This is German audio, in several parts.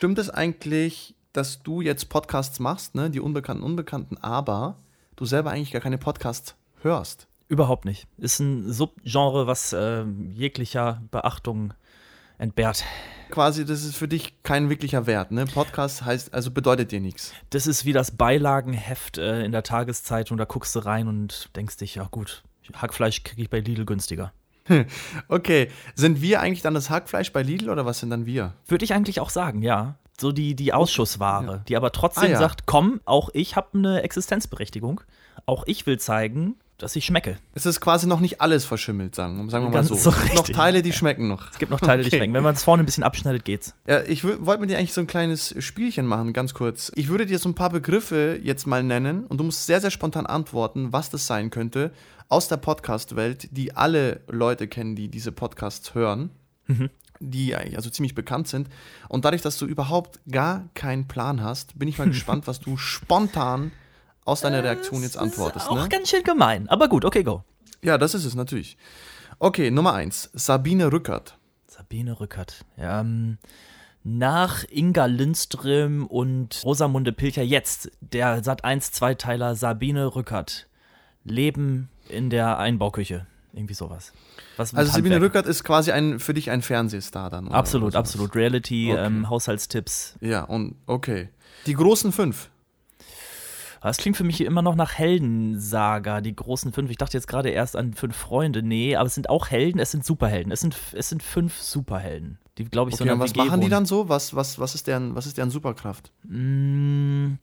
Stimmt es eigentlich, dass du jetzt Podcasts machst, ne? Die Unbekannten, Unbekannten, aber du selber eigentlich gar keine Podcasts hörst? Überhaupt nicht. Ist ein Subgenre, was äh, jeglicher Beachtung entbehrt. Quasi, das ist für dich kein wirklicher Wert, ne? Podcast heißt, also bedeutet dir nichts. Das ist wie das Beilagenheft äh, in der Tageszeitung. Da guckst du rein und denkst dich, ja gut, Hackfleisch kriege ich bei Lidl günstiger. Okay, sind wir eigentlich dann das Hackfleisch bei Lidl oder was sind dann wir? Würde ich eigentlich auch sagen, ja. So die, die Ausschussware, Ja. die aber trotzdem Ah, ja. sagt, komm, auch ich habe eine Existenzberechtigung. Auch ich will zeigen, dass ich schmecke. Es ist quasi noch nicht alles verschimmelt, sagen, sagen wir mal Ganz so. so Es gibt noch. Teile, die schmecken noch. Es gibt noch Teile, die Okay. schmecken. Wenn man es vorne ein bisschen abschneidet, geht's. Ja, ich wollte mit dir eigentlich so ein kleines Spielchen machen, ganz kurz. Ich würde dir so ein paar Begriffe jetzt mal nennen und du musst sehr, sehr spontan antworten, was das sein könnte aus der Podcast-Welt, die alle Leute kennen, die diese Podcasts hören, die eigentlich also ziemlich bekannt sind. Und dadurch, dass du überhaupt gar keinen Plan hast, bin ich mal gespannt, was du spontan aus deiner Reaktion jetzt antwortest. Auch Ne? ganz schön gemein. Aber gut, okay, go. Ja, das ist es natürlich. Okay, Nummer eins. Sabine Rückert. Sabine Rückert. Ja, ähm, nach Inga Lindström und Rosamunde Pilcher jetzt der Sat 1 Zweiteiler Sabine Rückert. Leben in der Einbauküche. Irgendwie sowas. Also Sabine. Rückert ist quasi ein für dich ein Fernsehstar dann. Absolut, absolut. Reality, Okay. ähm, Haushaltstipps. Ja, und okay. Die großen fünf. Das klingt für mich immer noch nach Heldensaga, die großen fünf. Ich dachte jetzt gerade erst an fünf Freunde. Nee, aber es sind auch Helden, es sind Superhelden. Es sind, es sind fünf Superhelden, die, glaube ich, so Okay, in und einer was WG machen die dann so? Was, was, was, ist deren, was ist deren Superkraft? Mm,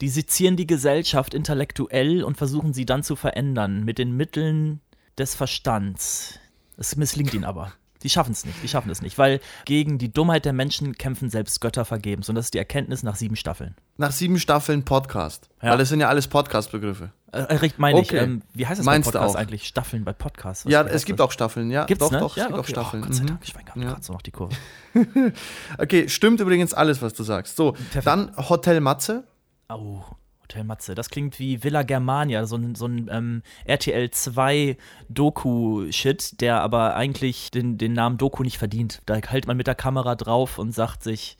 Die sezieren die Gesellschaft intellektuell und versuchen sie dann zu verändern mit den Mitteln des Verstands. Es misslingt ihnen aber. Die schaffen es nicht, die schaffen es nicht, weil gegen die Dummheit der Menschen kämpfen selbst Götter vergebens. Und das ist die Erkenntnis nach sieben Staffeln. Nach sieben Staffeln Podcast. Ja. Weil das sind ja alles Podcast-Begriffe. Äh, recht meine Okay. ich. Ähm, wie heißt das Meinst bei auch? eigentlich? Staffeln bei Podcasts? Ja, es gibt das? auch Staffeln, ja. Gibt's, doch, ne? doch, ja, es gibt okay. auch Staffeln. Oh, Gott sei Mhm. Dank, ich war gerade Ja. so noch die Kurve. Okay, stimmt übrigens alles, was du sagst. So, Perfekt. dann Hotel Matze. Oh, Hotel Matze. Das klingt wie Villa Germania, so ein, so ein ähm, RTL 2 Doku-Shit, der aber eigentlich den, den Namen Doku nicht verdient. Da hält man mit der Kamera drauf und sagt sich,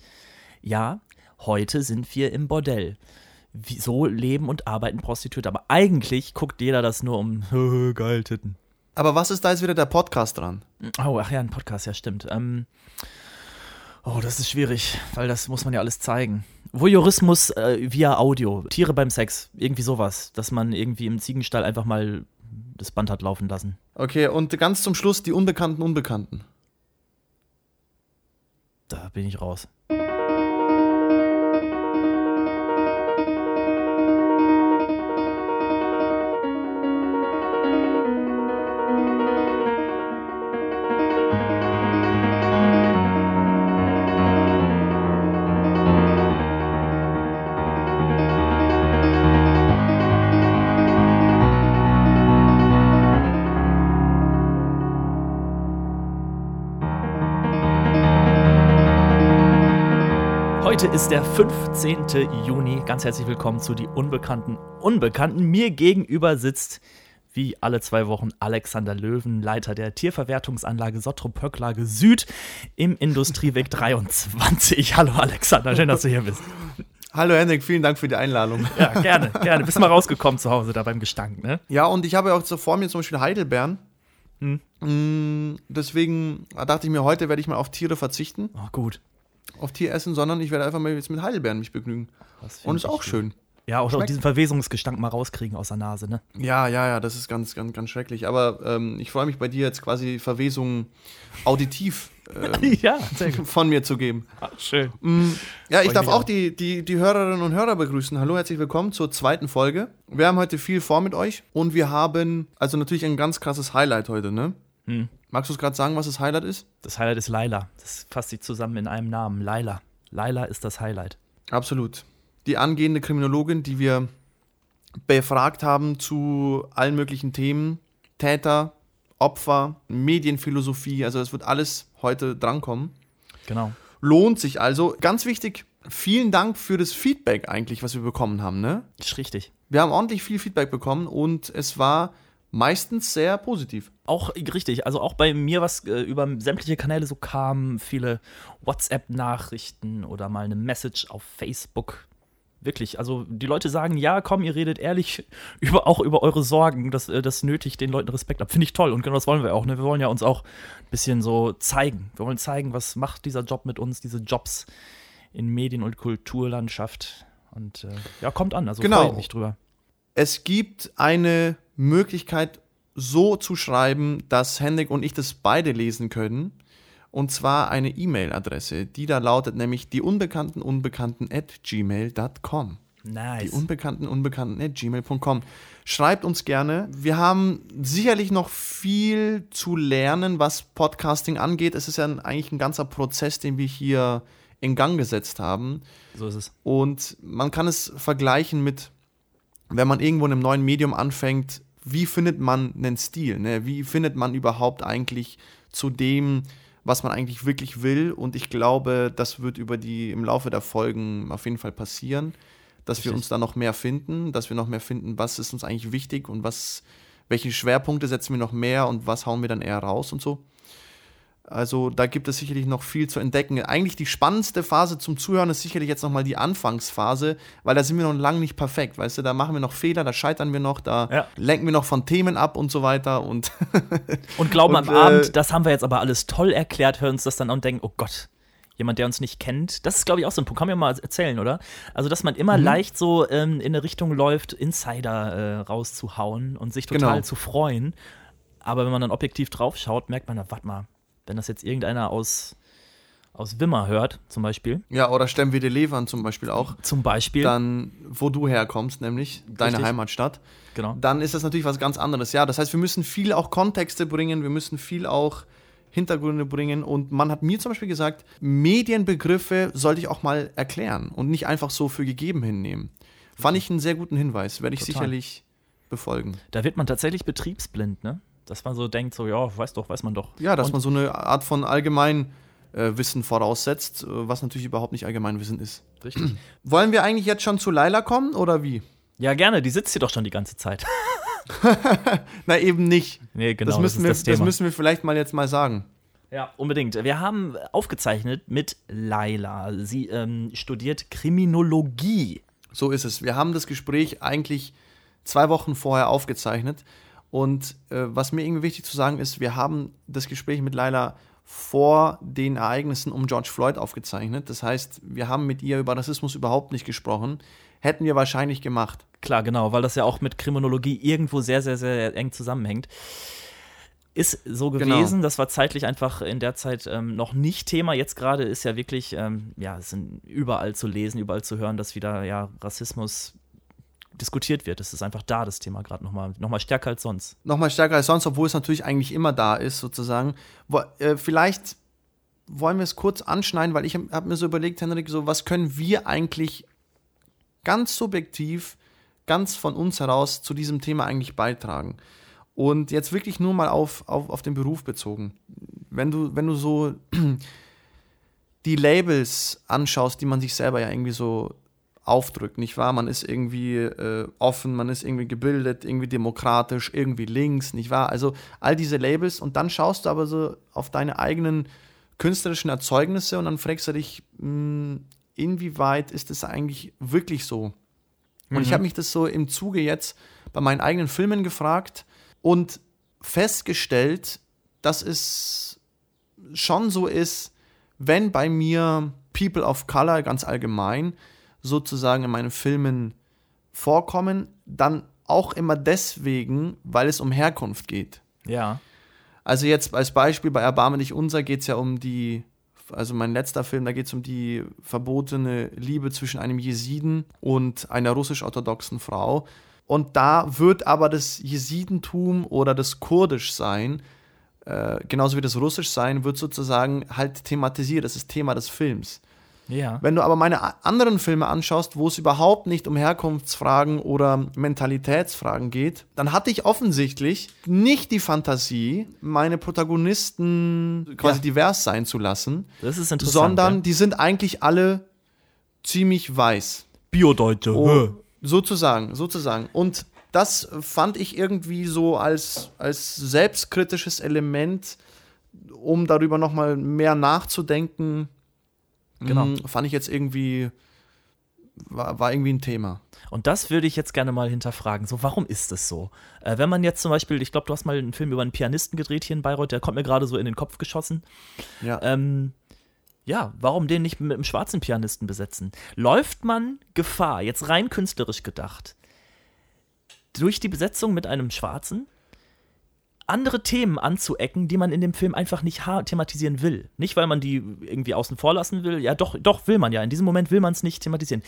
ja, heute sind wir im Bordell. So leben und arbeiten Prostituierte. Aber eigentlich guckt jeder das nur um geil Titten. Aber was ist da jetzt wieder der Podcast dran? Oh, ach ja, ein Podcast, ja, stimmt. Ähm, oh, das ist schwierig, weil das muss man ja alles zeigen. Voyeurismus äh, via Audio, Tiere beim Sex, irgendwie sowas, dass man irgendwie im Ziegenstall einfach mal das Band hat laufen lassen. Okay, und ganz zum Schluss die Unbekannten Unbekannten. Da bin ich raus. Heute ist der 15. Juni. Ganz herzlich willkommen zu Die Unbekannten Unbekannten. Mir gegenüber sitzt, wie alle zwei Wochen, Alexander Löwen, Leiter der Tierverwertungsanlage Sottrup-Höcklage Süd im Industrieweg 23. Hallo Alexander, schön, dass du hier bist. Hallo Henrik, vielen Dank für die Einladung. Ja, gerne, gerne. Bist mal rausgekommen zu Hause da beim Gestank, ne? Ja, und ich habe ja auch so vor mir zum Beispiel Heidelbeeren. Hm. Mm, Deswegen dachte ich mir, heute werde ich mal auf Tiere verzichten, Oh, gut. Auf Tieressen, sondern ich werde einfach mal jetzt mit Heidelbeeren mich begnügen. Und ist ich auch schön. Ja, auch, auch Schmeckt. diesen Verwesungsgestank mal rauskriegen aus der Nase, ne? Ja, ja, ja, das ist ganz, ganz, ganz schrecklich. Aber ähm, ich freue mich bei dir jetzt quasi Verwesungen auditiv ähm, ja, von mir zu geben. Ach, schön. Mm, Ja, ich Freu darf auch. die, die, die Hörerinnen und Hörer begrüßen. Hallo, herzlich willkommen zur zweiten Folge. Wir haben heute viel vor mit euch und wir haben also natürlich ein ganz krasses Highlight heute, ne? Hm. Magst du es gerade sagen, was das Highlight ist? Das Highlight ist Laila. Das fasst sich zusammen in einem Namen. Laila. Laila ist das Highlight. Absolut. Die angehende Kriminologin, die wir befragt haben zu allen möglichen Themen, Täter, Opfer, Medienphilosophie, also es wird alles heute drankommen. Genau. Lohnt sich also. Ganz wichtig, vielen Dank für das Feedback eigentlich, was wir bekommen haben, ne? Ist richtig. Wir haben ordentlich viel Feedback bekommen und es war meistens sehr positiv. Auch richtig, also auch bei mir, was äh, über sämtliche Kanäle so kam, viele WhatsApp-Nachrichten oder mal eine Message auf Facebook. Wirklich, also die Leute sagen, ja, komm, ihr redet ehrlich über, auch über eure Sorgen. Das, äh, das nötigt den Leuten Respekt ab. Finde ich toll und genau das wollen wir auch. Ne? Wir wollen ja uns auch ein bisschen so zeigen. Wir wollen zeigen, was macht dieser Job mit uns, diese Jobs in Medien- und Kulturlandschaft. Und äh, ja, kommt an, also Genau. freue mich drüber. Es gibt eine Möglichkeit, so zu schreiben, dass Hendrik und ich das beide lesen können. Und zwar eine E-Mail-Adresse, die da lautet nämlich die unbekannten unbekannten at gmail.com. Die Nice. unbekannten unbekannten at gmail.com. Schreibt uns gerne. Wir haben sicherlich noch viel zu lernen, was Podcasting angeht. Es ist ja eigentlich ein ganzer Prozess, den wir hier in Gang gesetzt haben. So ist es. Und man kann es vergleichen mit, wenn man irgendwo in einem neuen Medium anfängt, wie findet man einen Stil? Ne? Wie findet man überhaupt eigentlich zu dem, was man eigentlich wirklich will? Und ich glaube, das wird über die im Laufe der Folgen auf jeden Fall passieren, dass wir Richtig. uns da noch mehr finden, dass wir noch mehr finden, was ist uns eigentlich wichtig und was, welche Schwerpunkte setzen wir noch mehr und was hauen wir dann eher raus und so. Also da gibt es sicherlich noch viel zu entdecken. Eigentlich die spannendste Phase zum Zuhören ist sicherlich jetzt nochmal die Anfangsphase, weil da sind wir noch lange nicht perfekt, weißt du, da machen wir noch Fehler, da scheitern wir noch, da Ja. lenken wir noch von Themen ab und so weiter und Und glauben Und, am äh, Abend, das haben wir jetzt aber alles toll erklärt, hören uns das dann an und denken, oh Gott, jemand, der uns nicht kennt. Das ist, glaube ich, auch so ein Punkt. Kann mir mal erzählen, oder? Also, dass man immer Mhm. leicht so ähm, in eine Richtung läuft, Insider äh, rauszuhauen und sich total Genau. zu freuen. Aber wenn man dann objektiv draufschaut, merkt man, warte mal, wenn das jetzt irgendeiner aus, aus Wimmer hört, zum Beispiel, ja, oder Stem wie de Levern zum Beispiel auch, zum Beispiel, dann, wo du herkommst, nämlich deine Richtig. Heimatstadt, genau. dann ist das natürlich was ganz anderes. Ja, das heißt, wir müssen viel auch Kontexte bringen, wir müssen viel auch Hintergründe bringen und man hat mir zum Beispiel gesagt, Medienbegriffe sollte ich auch mal erklären und nicht einfach so für gegeben hinnehmen. Fand ich einen sehr guten Hinweis, werde ich Total. sicherlich befolgen. Da wird man tatsächlich betriebsblind, ne? Dass man so denkt, so, ja, weiß doch, weiß man doch. Ja, dass Und- man so eine Art von Allgemeinwissen äh, Wissen voraussetzt, äh, was natürlich überhaupt nicht Allgemeinwissen ist. Richtig. Wollen wir eigentlich jetzt schon zu Laila kommen oder wie? Ja, gerne, die sitzt hier doch schon die ganze Zeit. Na, eben nicht. nee, genau, das, müssen wir, ist das Thema. müssen wir vielleicht mal jetzt mal sagen. Ja, unbedingt. Wir haben aufgezeichnet mit Laila. Sie ähm, studiert Kriminologie. So ist es. Wir haben das Gespräch eigentlich zwei Wochen vorher aufgezeichnet. Und äh, was mir irgendwie wichtig zu sagen ist, wir haben das Gespräch mit Laila vor den Ereignissen um George Floyd aufgezeichnet. Das heißt, wir haben mit ihr über Rassismus überhaupt nicht gesprochen. Hätten wir wahrscheinlich gemacht. Klar, genau, weil das ja auch mit Kriminologie irgendwo sehr, sehr, sehr eng zusammenhängt. Ist so Genau. gewesen, das war zeitlich einfach in der Zeit ähm, noch nicht Thema. Jetzt gerade ist ja wirklich, ähm, ja, es sind überall zu lesen, überall zu hören, dass wieder ja Rassismus diskutiert wird. Es ist einfach da, das Thema gerade nochmal noch mal stärker als sonst. Nochmal stärker als sonst, obwohl es natürlich eigentlich immer da ist, sozusagen. Wo, äh, vielleicht wollen wir es kurz anschneiden, weil ich habe hab mir so überlegt, Henrik, so was können wir eigentlich ganz subjektiv, ganz von uns heraus zu diesem Thema eigentlich beitragen? Und jetzt wirklich nur mal auf, auf, auf den Beruf bezogen. Wenn du, wenn du so die Labels anschaust, die man sich selber ja irgendwie so aufdrückt, nicht wahr? Man ist irgendwie äh, offen, man ist irgendwie gebildet, irgendwie demokratisch, irgendwie links, nicht wahr? Also all diese Labels und dann schaust du aber so auf deine eigenen künstlerischen Erzeugnisse und dann fragst du dich, mh, inwieweit ist es eigentlich wirklich so? Und ich habe mich das so im Zuge jetzt bei meinen eigenen Filmen gefragt und festgestellt, dass es schon so ist, wenn bei mir People of Color ganz allgemein sozusagen in meinen Filmen vorkommen, dann auch immer deswegen, weil es um Herkunft geht. Ja. Also jetzt als Beispiel bei Erbarme dich unser geht es ja um die, also mein letzter Film, da geht es um die verbotene Liebe zwischen einem Jesiden und einer russisch-orthodoxen Frau. Und da wird aber das Jesidentum oder das Kurdischsein, äh, genauso wie das Russischsein, wird sozusagen halt thematisiert. Das ist Thema des Films. Ja. Wenn du aber meine anderen Filme anschaust, wo es überhaupt nicht um Herkunftsfragen oder Mentalitätsfragen geht, dann hatte ich offensichtlich nicht die Fantasie, meine Protagonisten quasi Ja. divers sein zu lassen, Das ist interessant. sondern ja. die sind eigentlich alle ziemlich weiß. Biodeutsche. Oh, sozusagen, sozusagen. Und das fand ich irgendwie so als, als selbstkritisches Element, um darüber nochmal mehr nachzudenken. Genau. mh, Fand ich jetzt irgendwie, war, war irgendwie ein Thema. Und das würde ich jetzt gerne mal hinterfragen. So, warum ist das so? Äh, wenn man jetzt zum Beispiel, ich glaube, du hast mal einen Film über einen Pianisten gedreht hier in Bayreuth, der kommt mir gerade so in den Kopf geschossen. Ja. Ähm, ja, warum den nicht mit einem schwarzen Pianisten besetzen? Läuft man Gefahr, jetzt rein künstlerisch gedacht, durch die Besetzung mit einem Schwarzen andere Themen anzuecken, die man in dem Film einfach nicht thematisieren will. Nicht, weil man die irgendwie außen vor lassen will. Ja, doch, doch will man ja. In diesem Moment will man es nicht thematisieren.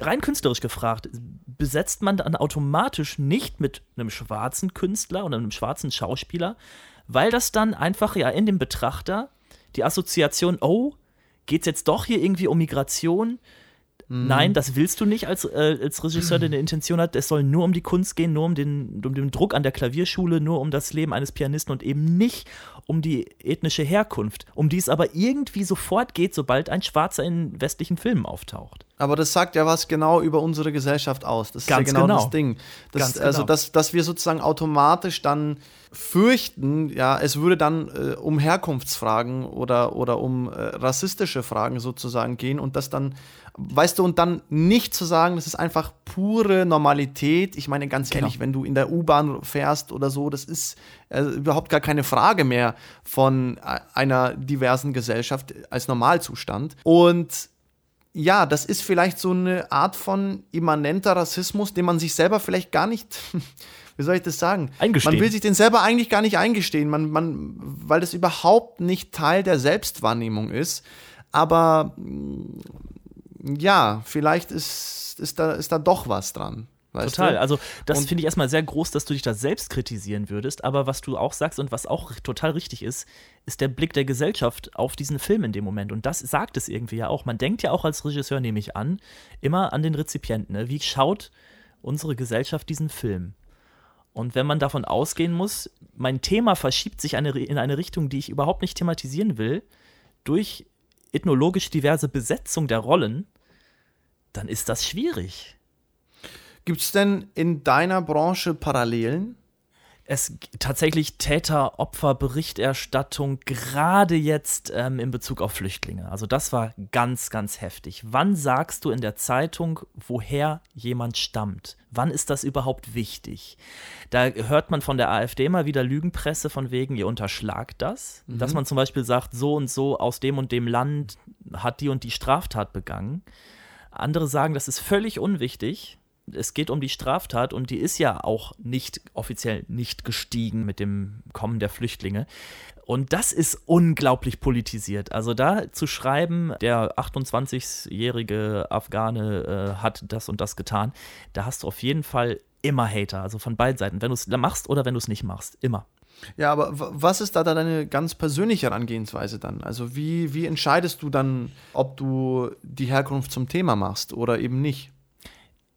Rein künstlerisch gefragt, besetzt man dann automatisch nicht mit einem schwarzen Künstler oder einem schwarzen Schauspieler, weil das dann einfach ja in dem Betrachter die Assoziation, oh, geht's jetzt doch hier irgendwie um Migration? Nein, das willst du nicht als, äh, als Regisseur, der eine Intention hat. Es soll nur um die Kunst gehen, nur um den, um den Druck an der Klavierschule, nur um das Leben eines Pianisten und eben nicht um die ethnische Herkunft, um die es aber irgendwie sofort geht, sobald ein Schwarzer in westlichen Filmen auftaucht. Aber das sagt ja was genau über unsere Gesellschaft aus. Das Ganz ist ja genau, genau. das Ding. Das, Also, genau. dass, dass wir sozusagen automatisch dann fürchten, ja, es würde dann äh, um Herkunftsfragen oder, oder um äh, rassistische Fragen sozusagen gehen und das dann, weißt du, und dann nicht zu sagen, das ist einfach pure Normalität. Ich meine, ganz Genau. ehrlich, wenn du in der U-Bahn fährst oder so, das ist äh, überhaupt gar keine Frage mehr von äh, einer diversen Gesellschaft als Normalzustand. Und ja, das ist vielleicht so eine Art von immanenter Rassismus, den man sich selber vielleicht gar nicht, wie soll ich das sagen? Eingestehen. Man will sich den selber eigentlich gar nicht eingestehen, man, man, weil das überhaupt nicht Teil der Selbstwahrnehmung ist. Aber ja, vielleicht ist, ist, da, ist da doch was dran. Weißt Total. Du? Also, das finde ich erstmal sehr groß, dass du dich da selbst kritisieren würdest. Aber was du auch sagst und was auch total richtig ist, ist der Blick der Gesellschaft auf diesen Film in dem Moment. Und das sagt es irgendwie ja auch. Man denkt ja auch als Regisseur, nehme ich an, immer an den Rezipienten. Ne? Wie schaut unsere Gesellschaft diesen Film? Und wenn man davon ausgehen muss, mein Thema verschiebt sich eine, in eine Richtung, die ich überhaupt nicht thematisieren will, durch ethnologisch diverse Besetzung der Rollen, dann ist das schwierig. Gibt es denn in deiner Branche Parallelen? es tatsächlich Täter-Opfer-Berichterstattung gerade jetzt ähm, in Bezug auf Flüchtlinge. Also das war ganz, ganz heftig. Wann sagst du in der Zeitung, woher jemand stammt? Wann ist das überhaupt wichtig? Da hört man von der AfD mal wieder Lügenpresse von wegen, ihr unterschlagt das. Dass man zum Beispiel sagt, so und so aus dem und dem Land hat die und die Straftat begangen. Andere sagen, das ist völlig unwichtig. Es geht um die Straftat und die ist ja auch nicht offiziell nicht gestiegen mit dem Kommen der Flüchtlinge. Und das ist unglaublich politisiert. Also da zu schreiben, der 28-jährige Afghane äh, hat das und das getan, da hast du auf jeden Fall immer Hater, also von beiden Seiten, wenn du es machst oder wenn du es nicht machst, immer. Ja, aber was ist da dann deine ganz persönliche Herangehensweise dann? Also wie, wie entscheidest du dann, ob du die Herkunft zum Thema machst oder eben nicht?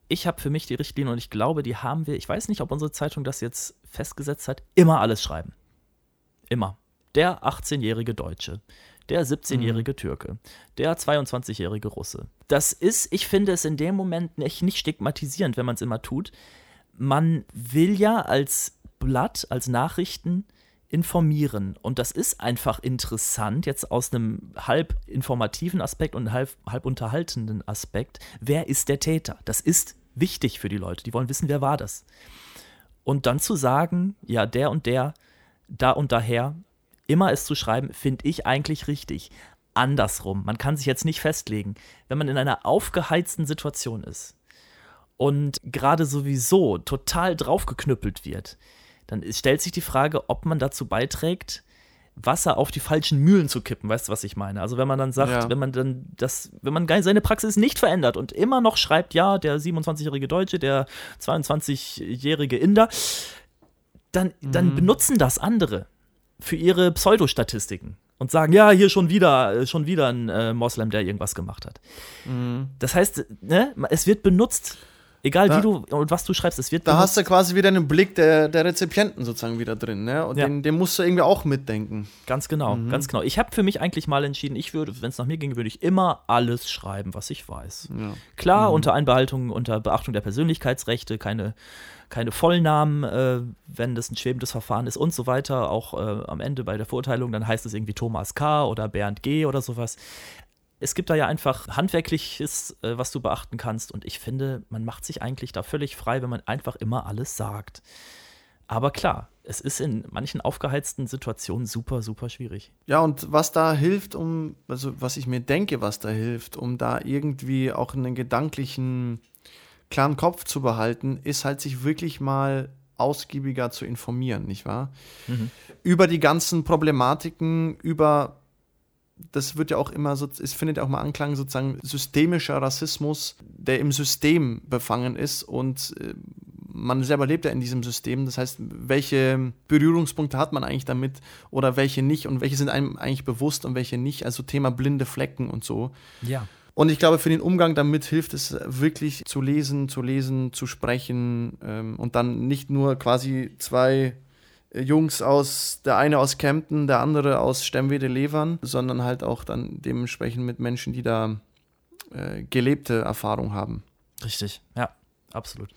ich habe für mich die Richtlinie und ich glaube, die haben wir, ich weiß nicht, ob unsere Zeitung das jetzt festgesetzt hat, immer alles schreiben. Immer. Der 18-jährige Deutsche, der 17-jährige Türke, der 22-jährige Russe. Das ist, ich finde es in dem Moment nicht, nicht stigmatisierend, wenn man es immer tut. Man will ja als Blatt, als Nachrichten informieren. Und das ist einfach interessant, jetzt aus einem halb informativen Aspekt und halb, halb unterhaltenden Aspekt. Wer ist der Täter? Das ist wichtig für die Leute. Die wollen wissen, wer war das. Und dann zu sagen, ja, der und der, da und daher, immer es zu schreiben, finde ich eigentlich richtig. Andersrum, man kann sich jetzt nicht festlegen, wenn man in einer aufgeheizten Situation ist und gerade sowieso total draufgeknüppelt wird, dann stellt sich die Frage, ob man dazu beiträgt, Wasser auf die falschen Mühlen zu kippen, weißt du, was ich meine? Also wenn man dann sagt, Ja. wenn man dann das, wenn man seine Praxis nicht verändert und immer noch schreibt, ja, der 27-jährige Deutsche, der 22-jährige Inder, dann, dann benutzen das andere für ihre Pseudostatistiken und sagen, ja, hier schon wieder, schon wieder ein äh, Moslem, der irgendwas gemacht hat. Das heißt, ne, es wird benutzt egal Da- wie du und was du schreibst, es wird Da hast du quasi wieder einen Blick der, der Rezipienten sozusagen wieder drin, ne? Und Ja. den, den musst du irgendwie auch mitdenken. Ganz genau, Mhm. ganz genau. Ich habe für mich eigentlich mal entschieden, ich würde, wenn es nach mir ging, würde ich immer alles schreiben, was ich weiß. Ja. Klar, Mhm. unter Einbehaltung, unter Beachtung der Persönlichkeitsrechte, keine, keine Vollnamen, äh, wenn das ein schwebendes Verfahren ist und so weiter. Auch äh, am Ende bei der Verurteilung, dann heißt es irgendwie Thomas K. oder Bernd G. oder sowas. Es gibt da ja einfach Handwerkliches, äh, was du beachten kannst. Und ich finde, man macht sich eigentlich da völlig frei, wenn man einfach immer alles sagt. Aber klar, es ist in manchen aufgeheizten Situationen super, super schwierig. Ja, und was da hilft, um, also was ich mir denke, was da hilft, um da irgendwie auch einen gedanklichen, klaren Kopf zu behalten, ist halt sich wirklich mal ausgiebiger zu informieren, nicht wahr? Mhm. Über die ganzen Problematiken, über, das wird ja auch immer so, es findet ja auch mal Anklang, sozusagen systemischer Rassismus, der im System befangen ist und äh, man selber lebt ja in diesem System. Das heißt, welche Berührungspunkte hat man eigentlich damit oder welche nicht und welche sind einem eigentlich bewusst und welche nicht. Also Thema blinde Flecken und so. Ja. Und ich glaube, für den Umgang damit hilft es wirklich zu lesen, zu lesen, zu sprechen ähm, und dann nicht nur quasi zwei Jungs aus, der eine aus Kempten, der andere aus Stemmwede-Levern, sondern halt auch dann dementsprechend mit Menschen, die da äh, gelebte Erfahrung haben. Richtig, ja, absolut.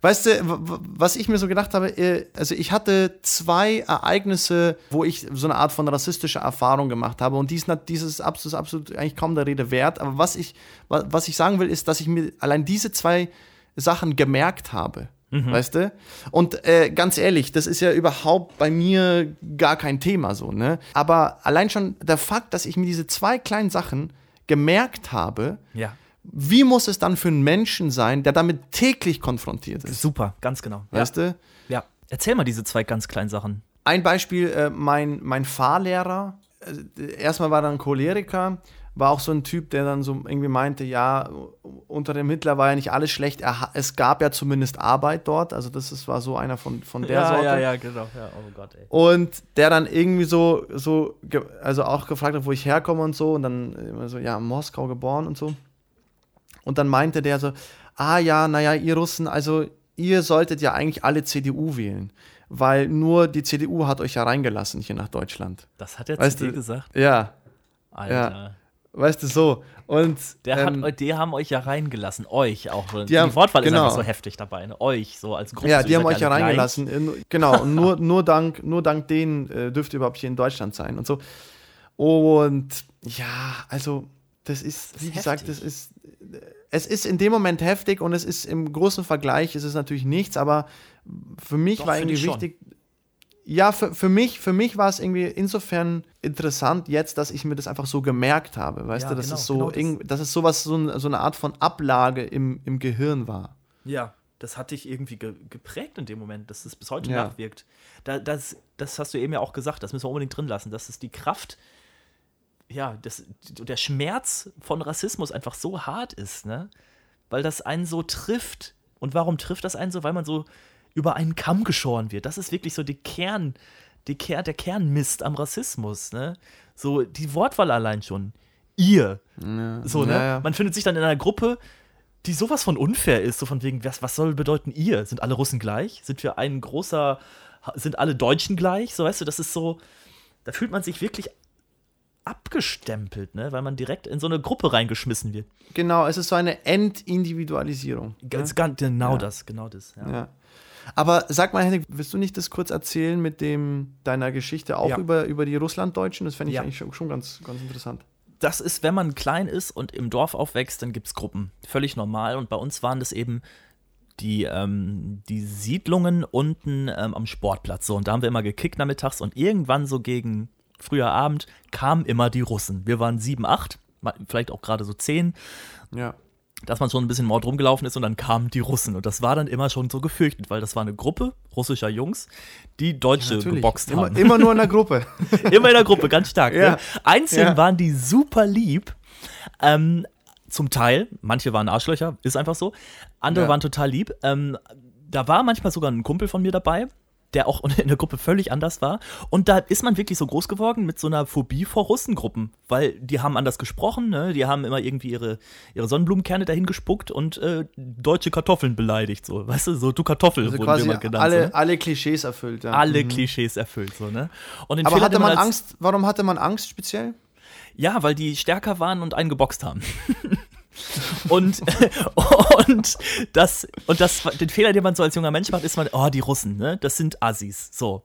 Weißt du, was ich mir so gedacht habe, äh, also ich hatte zwei Ereignisse, wo ich so eine Art von rassistischer Erfahrung gemacht habe und dies, dieses ist absolut, absolut eigentlich kaum der Rede wert, aber was ich, wa- was ich sagen will, ist, dass ich mir allein diese zwei Sachen gemerkt habe. Weißt du? Und äh, ganz ehrlich, das ist ja überhaupt bei mir gar kein Thema so, ne? Aber allein schon der Fakt, dass ich mir diese zwei kleinen Sachen gemerkt habe, Ja, wie muss es dann für einen Menschen sein, der damit täglich konfrontiert ist? super, ganz genau. Weißt du? Ja. Erzähl mal diese zwei ganz kleinen Sachen. Ein Beispiel, äh, mein, mein Fahrlehrer, äh, erstmal war er ein Choleriker, war auch so ein Typ, der dann so irgendwie meinte, ja, unter dem Hitler war ja nicht alles schlecht, er, es gab ja zumindest Arbeit dort, also das ist, war so einer von, von der Sorte. genau. Ja, oh Gott, ey. Und der dann irgendwie so, so, also auch gefragt hat, wo ich herkomme und so. Und dann immer so, ja, in Moskau geboren und so. Und dann meinte der so, ah ja, naja, ihr Russen, also ihr solltet ja eigentlich alle CDU wählen. Weil nur die CDU hat euch ja reingelassen hier nach Deutschland. Das hat er Weißt du- gesagt? Ja, Alter. Weißt du so. Und Der ähm, hat, die haben euch ja reingelassen, euch auch. Die, Die haben- Wortwahl ist genau. einfach so heftig dabei, ne? Euch, so als Gruppe. Ja, die haben euch ja gleich. reingelassen. In, genau, und nur, nur, dank, nur dank denen äh, dürft ihr überhaupt hier in Deutschland sein und so. Und ja, also das ist, Das wie ist gesagt, heftig. das ist, es ist in dem Moment heftig und es ist im großen Vergleich, ist es natürlich nichts, aber für mich Doch, war irgendwie ich schon. Ja, für, für mich, für mich war es irgendwie insofern interessant jetzt, dass ich mir das einfach so gemerkt habe, weißt Ja, du, dass genau, es so, genau das. dass es sowas, so, ein, so eine Art von Ablage im, im Gehirn war. Ja, das hat dich irgendwie ge geprägt in dem Moment, dass es bis heute Ja. nachwirkt. Da, das, das hast du eben ja auch gesagt, das müssen wir unbedingt drin lassen. Das ist die Kraft, ja, das, der Schmerz von Rassismus einfach so hart ist, ne? Weil das einen so trifft. Und warum trifft das einen so? Weil man so über einen Kamm geschoren wird. Das ist wirklich so die Kern, die Ker der Kernmist am Rassismus, ne? So die Wortwahl allein schon. Ihr. So, ne? Ja, ja. Man findet sich dann in einer Gruppe, die sowas von unfair ist, so von wegen, was, was soll bedeuten ihr? Sind alle Russen gleich? Sind wir ein großer, sind alle Deutschen gleich? So, weißt du, das ist so, da fühlt man sich wirklich abgestempelt, ne? Weil man direkt in so eine Gruppe reingeschmissen wird. Genau, es ist so eine Entindividualisierung. Ganz, ganz, genau Ja. das, genau das. Ja. Ja. Aber sag mal, Henrik, willst du nicht das kurz erzählen mit dem deiner Geschichte auch Ja. über, über die Russlanddeutschen? Das fände ich Ja. eigentlich schon, schon ganz, ganz interessant. das ist, wenn man klein ist und im Dorf aufwächst, dann gibt es Gruppen. Völlig normal. Und bei uns waren das eben die, ähm, die Siedlungen unten ähm, am Sportplatz. So, und da haben wir immer gekickt nachmittags und irgendwann so gegen früher Abend kamen immer die Russen. Wir waren sieben, acht, vielleicht auch gerade so zehn, Ja. Dass man schon ein bisschen Mord rumgelaufen ist und dann kamen die Russen. Und das war dann immer schon so gefürchtet, weil das war eine Gruppe russischer Jungs, die Deutsche geboxt immer, haben. immer nur in der Gruppe. Immer in der Gruppe, ganz stark. Ja. Ne? Einzeln Ja. waren die super lieb. Ähm, zum Teil, manche waren Arschlöcher, ist einfach so. Andere Ja. waren total lieb. Ähm, da war manchmal sogar ein Kumpel von mir dabei. Der auch in der Gruppe völlig anders war. Und da ist man wirklich so groß geworden mit so einer Phobie vor Russengruppen, weil die haben anders gesprochen, ne? die haben immer irgendwie ihre, ihre Sonnenblumenkerne dahin gespuckt und äh, deutsche Kartoffeln beleidigt, so, weißt du, so du Kartoffel Also wurden immer genannt. alle, so, ne? alle Klischees erfüllt. Ja. alle Mhm. Klischees erfüllt, so, ne? Und Aber Fehler, hatte man als- Angst? Warum hatte man Angst speziell? Ja, weil die stärker waren und einen geboxt haben. und und das und das den Fehler, den man so als junger Mensch macht, ist man, oh, die Russen, ne? Das sind Assis, so.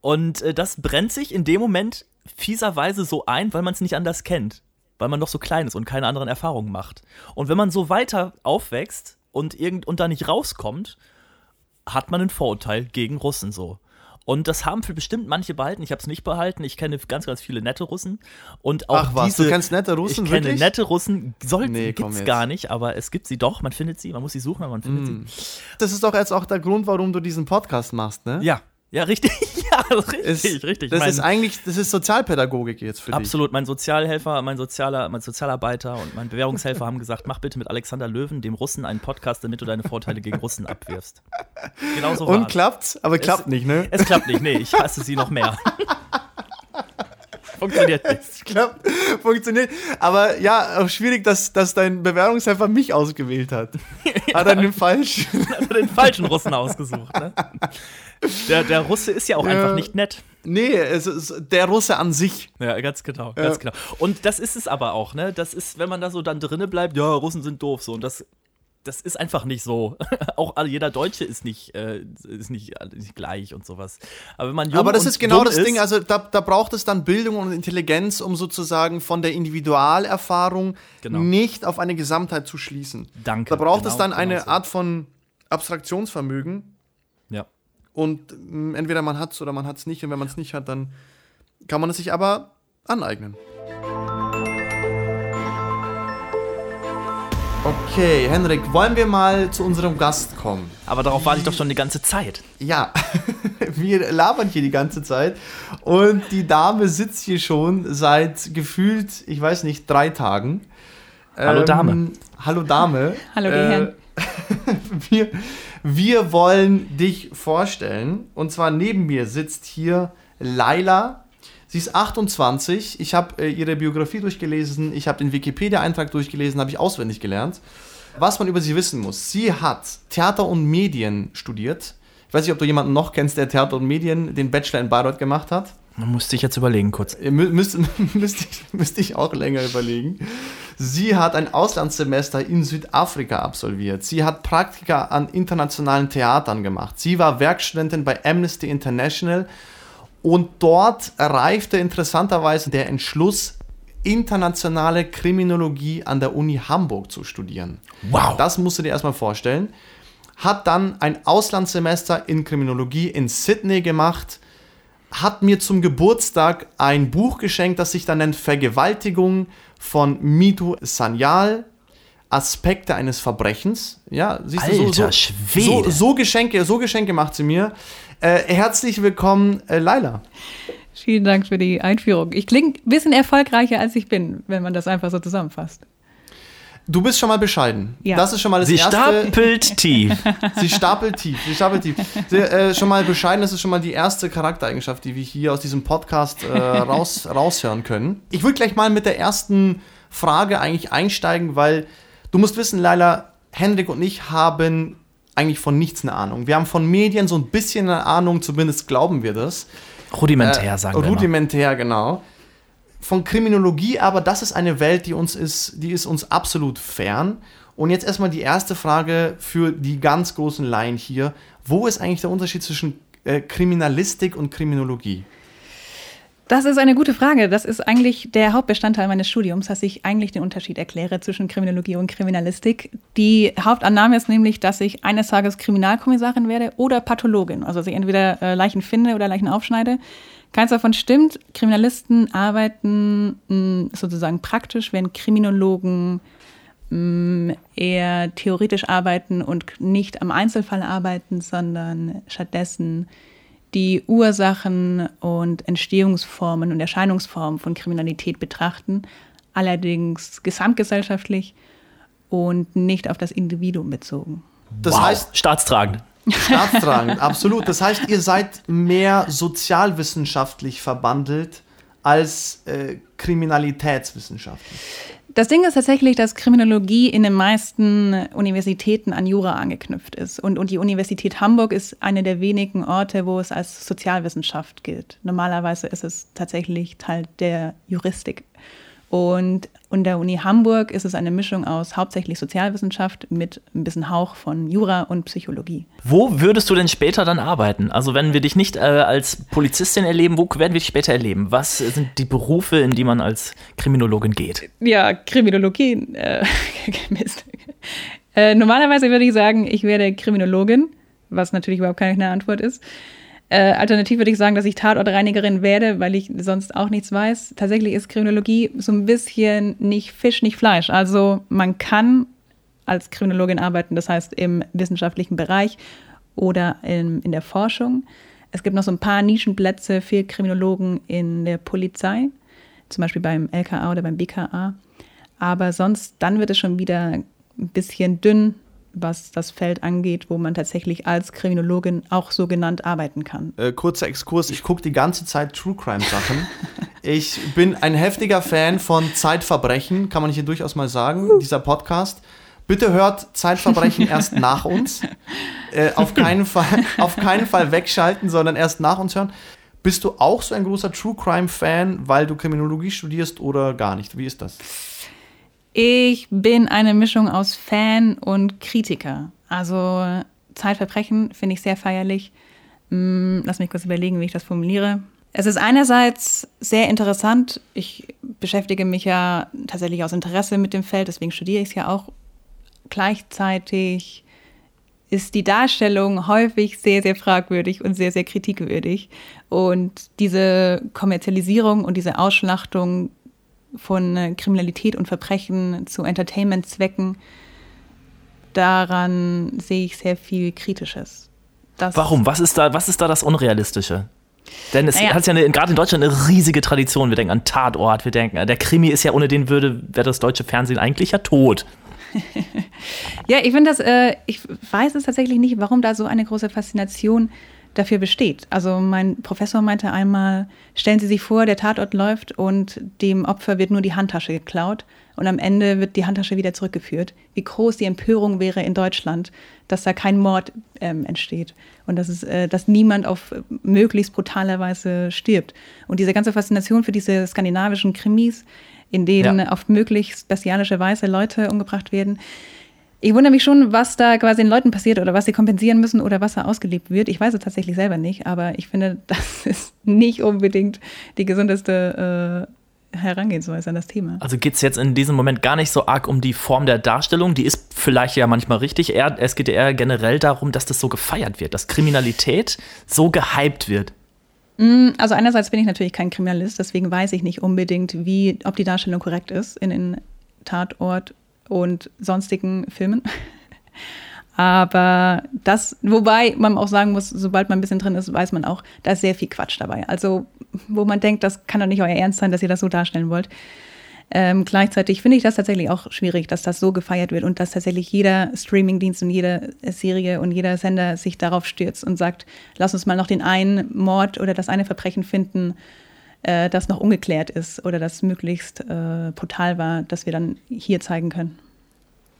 Und äh, das brennt sich in dem Moment fieserweise so ein, weil man es nicht anders kennt, weil man noch so klein ist und keine anderen Erfahrungen macht. Und wenn man so weiter aufwächst und irgend und da nicht rauskommt, hat man ein Vorurteil gegen Russen so. Und das haben für bestimmt manche behalten. Ich habe es nicht behalten. Ich kenne ganz, ganz viele nette Russen. Und auch Ach was, diese, du kennst nette Russen, Ich kenne wirklich? nette Russen. Soll, Nee, gibt's jetzt. gar nicht, aber es gibt sie doch. Man findet sie. Man muss sie suchen, aber man findet Mm. Das ist doch jetzt auch der Grund, warum du diesen Podcast machst, ne? sie. Ja, ja, richtig. ja, richtig, Ist, richtig. Das Mein- ist eigentlich, das ist Sozialpädagogik jetzt für dich. Absolut, mein Sozialhelfer, mein Sozialer, mein Sozialarbeiter und mein Bewährungshelfer haben gesagt, mach bitte mit Alexander Löwen, dem Russen, einen Podcast, damit du deine Vorteile gegen Russen abwirfst. Genau so Und war's. klappt, aber klappt nicht, ne? Es klappt nicht, nee, ich hasse sie noch mehr. Funktioniert nicht. klappt, funktioniert. Aber ja, auch schwierig, dass, dass dein Bewerbungshelfer mich ausgewählt hat. Hat er den falsch? Hat er den falschen Russen ausgesucht, ne? Der, der Russe ist ja auch Ja. einfach nicht nett. Nee, es ist der Russe an sich. Ja, ganz genau, ganz genau. Und das ist es aber auch, ne? Das ist, wenn man da so dann drinne bleibt, ja, Russen sind doof so und das das ist einfach nicht so. auch jeder Deutsche ist nicht, äh, ist nicht, nicht gleich und sowas. Aber wenn man jung Aber das ist genau das Ding, ist, also da, da braucht es dann Bildung und Intelligenz, um sozusagen von der Individualerfahrung Genau. nicht auf eine Gesamtheit zu schließen. Danke, Da braucht genau, es dann eine genau so. Art von Abstraktionsvermögen ja. und mh, entweder man hat es oder man hat es nicht und wenn man es nicht hat, dann kann man es sich aber aneignen. Okay, Henrik, wollen wir mal zu unserem Gast kommen? Aber darauf warte ich doch schon die ganze Zeit. Ja, wir labern hier die ganze Zeit und die Dame sitzt hier schon seit gefühlt, ich weiß nicht, drei Tagen. Hallo Dame. Ähm, hallo Dame. Hallo, die Herren. wir, wir wollen dich vorstellen und zwar neben mir sitzt hier Laila. Sie ist 28. Ich habe äh, ihre Biografie durchgelesen, ich habe den Wikipedia-Eintrag durchgelesen, habe ich auswendig gelernt. Was man über sie wissen muss. Sie hat Theater und Medien studiert. Ich weiß nicht, ob du jemanden noch kennst, der Theater und Medien den Bachelor in Bayreuth gemacht hat. Man musste ich jetzt überlegen kurz. Äh, mü- Müsste müsste ich, müsste ich auch länger überlegen. Sie hat ein Auslandssemester in Südafrika absolviert. Sie hat Praktika an internationalen Theatern gemacht. Sie war Werkstudentin bei Amnesty International und dort reifte interessanterweise der Entschluss, internationale Kriminologie an der Uni Hamburg zu studieren. Wow. Das musst du dir erstmal vorstellen. Hat dann ein Auslandssemester in Kriminologie in Sydney gemacht, hat mir zum Geburtstag ein Buch geschenkt, das sich dann nennt Vergewaltigung von Mitu Sanyal. Aspekte eines Verbrechens. Ja, siehst du, so, Alter so, Schwede. so, so Geschenke, so Geschenke macht sie mir. Äh, herzlich willkommen, äh, Laila. Vielen Dank für die Einführung. Ich klinge ein bisschen erfolgreicher, als ich bin, wenn man das einfach so zusammenfasst. Du bist schon mal bescheiden. Ja. Das ist schon mal das Sie erste. stapelt tief. Sie stapelt tief. Sie stapelt tief. Sie, äh, schon mal bescheiden, das ist schon mal die erste Charaktereigenschaft, die wir hier aus diesem Podcast äh, raus, raushören können. Ich würde gleich mal mit der ersten Frage eigentlich einsteigen, weil du musst wissen, Laila, Hendrik und ich haben eigentlich von nichts eine Ahnung. Wir haben von Medien so ein bisschen eine Ahnung, zumindest glauben wir das. Rudimentär, Äh, sagen wir mal. Rudimentär, genau. Von Kriminologie, aber das ist eine Welt, die uns ist, die ist uns absolut fern. Und jetzt erstmal die erste Frage für die ganz großen Laien hier. Wo ist eigentlich der Unterschied zwischen äh, Kriminalistik und Kriminologie? Das ist eine gute Frage. Das ist eigentlich der Hauptbestandteil meines Studiums, dass ich eigentlich den Unterschied erkläre zwischen Kriminologie und Kriminalistik. Die Hauptannahme ist nämlich, dass ich eines Tages Kriminalkommissarin werde oder Pathologin. Also dass ich entweder äh, Leichen finde oder Leichen aufschneide. Keins davon stimmt. Kriminalisten arbeiten mh, sozusagen praktisch, während Kriminologen mh, eher theoretisch arbeiten und nicht am Einzelfall arbeiten, sondern stattdessen die Ursachen und Entstehungsformen und Erscheinungsformen von Kriminalität betrachten, allerdings gesamtgesellschaftlich und nicht auf das Individuum bezogen. Das wow. heißt, Staatstragend. Staatstragend, absolut. Das heißt, ihr seid mehr sozialwissenschaftlich verbandelt als äh, kriminalitätswissenschaftlich. Das Ding ist tatsächlich, dass Kriminologie in den meisten Universitäten an Jura angeknüpft ist. Und, und die Universität Hamburg ist eine der wenigen Orte, wo es als Sozialwissenschaft gilt. Normalerweise ist es tatsächlich Teil der Juristik. Und an der Uni Hamburg ist es eine Mischung aus hauptsächlich Sozialwissenschaft mit ein bisschen Hauch von Jura und Psychologie. Wo würdest du denn später dann arbeiten? Also wenn wir dich nicht äh, als Polizistin erleben, wo werden wir dich später erleben? Was sind die Berufe, in die man als Kriminologin geht? Ja, Kriminologie. Äh, Mist. Äh, normalerweise würde ich sagen, ich werde Kriminologin, was natürlich überhaupt keine Antwort ist. Äh, alternativ würde ich sagen, dass ich Tatortreinigerin werde, weil ich sonst auch nichts weiß. Tatsächlich ist Kriminologie so ein bisschen nicht Fisch, nicht Fleisch. Also man kann als Kriminologin arbeiten, das heißt im wissenschaftlichen Bereich oder in, in der Forschung. Es gibt noch so ein paar Nischenplätze für Kriminologen in der Polizei, zum Beispiel beim LKA oder beim BKA. Aber sonst, dann wird es schon wieder ein bisschen dünn was das Feld angeht, wo man tatsächlich als Kriminologin auch so genannt arbeiten kann. Äh, kurzer Exkurs, ich gucke die ganze Zeit True Crime Sachen. ich bin ein heftiger Fan von Zeitverbrechen, kann man hier durchaus mal sagen, dieser Podcast. Bitte hört Zeitverbrechen erst nach uns. Äh, auf, keinen Fall, auf keinen Fall wegschalten, sondern erst nach uns hören. Bist du auch so ein großer True Crime Fan, weil du Kriminologie studierst oder gar nicht? Wie ist das? Ich bin eine Mischung aus Fan und Kritiker. Also Zeitverbrechen finde ich sehr feierlich. Hm, lass mich kurz überlegen, wie ich das formuliere. Es ist einerseits sehr interessant. Ich beschäftige mich ja tatsächlich aus Interesse mit dem Feld, deswegen studiere ich es ja auch. Gleichzeitig ist die Darstellung häufig sehr, sehr fragwürdig und sehr, sehr kritikwürdig. Und diese Kommerzialisierung und diese Ausschlachtung von äh, Kriminalität und Verbrechen zu Entertainment-Zwecken, daran sehe ich sehr viel Kritisches. Das Warum? Was ist da, was ist da das Unrealistische? Denn es naja. hat ja gerade in Deutschland eine riesige Tradition. Wir denken an Tatort, wir denken, der Krimi ist ja ohne den würde, wäre das deutsche Fernsehen eigentlich ja tot. ja, ich finde das, äh, ich weiß es tatsächlich nicht, warum da so eine große Faszination dafür besteht. Also mein Professor meinte einmal, stellen Sie sich vor, der Tatort läuft und dem Opfer wird nur die Handtasche geklaut und am Ende wird die Handtasche wieder zurückgeführt. Wie groß die Empörung wäre in Deutschland, dass da kein Mord ähm, entsteht und dass, es, äh, dass niemand auf möglichst brutale Weise stirbt. Und diese ganze Faszination für diese skandinavischen Krimis, in denen ja. auf möglichst bestialische Weise Leute umgebracht werden, ich wundere mich schon, was da quasi den Leuten passiert oder was sie kompensieren müssen oder was da ausgelebt wird. Ich weiß es tatsächlich selber nicht, aber ich finde, das ist nicht unbedingt die gesundeste äh, Herangehensweise an das Thema. Also geht es jetzt in diesem Moment gar nicht so arg um die Form der Darstellung, die ist vielleicht ja manchmal richtig. Eher, es geht eher generell darum, dass das so gefeiert wird, dass Kriminalität so gehypt wird. Mm, also einerseits bin ich natürlich kein Kriminalist, deswegen weiß ich nicht unbedingt, wie, ob die Darstellung korrekt ist in den Tatort und sonstigen Filmen. Aber das, wobei man auch sagen muss, sobald man ein bisschen drin ist, weiß man auch, da ist sehr viel Quatsch dabei. Also, wo man denkt, das kann doch nicht euer Ernst sein, dass ihr das so darstellen wollt. Ähm, gleichzeitig finde ich das tatsächlich auch schwierig, dass das so gefeiert wird und dass tatsächlich jeder Streamingdienst und jede Serie und jeder Sender sich darauf stürzt und sagt, lass uns mal noch den einen Mord oder das eine Verbrechen finden, äh, das noch ungeklärt ist oder das möglichst äh, brutal war, dass wir dann hier zeigen können.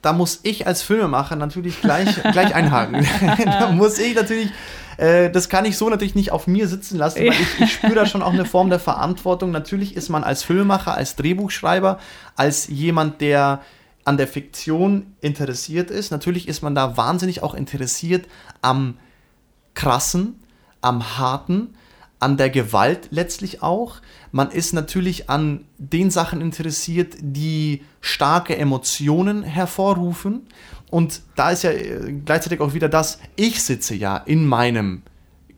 Da muss ich als Filmemacher natürlich gleich, gleich einhaken. da muss ich natürlich, äh, das kann ich so natürlich nicht auf mir sitzen lassen, weil ich, ich spüre da schon auch eine Form der Verantwortung. Natürlich ist man als Filmemacher, als Drehbuchschreiber, als jemand, der an der Fiktion interessiert ist, natürlich ist man da wahnsinnig auch interessiert am krassen, am harten, an der Gewalt letztlich auch. Man ist natürlich an den Sachen interessiert, die starke Emotionen hervorrufen. Und da ist ja äh, gleichzeitig auch wieder das, ich sitze ja in meinem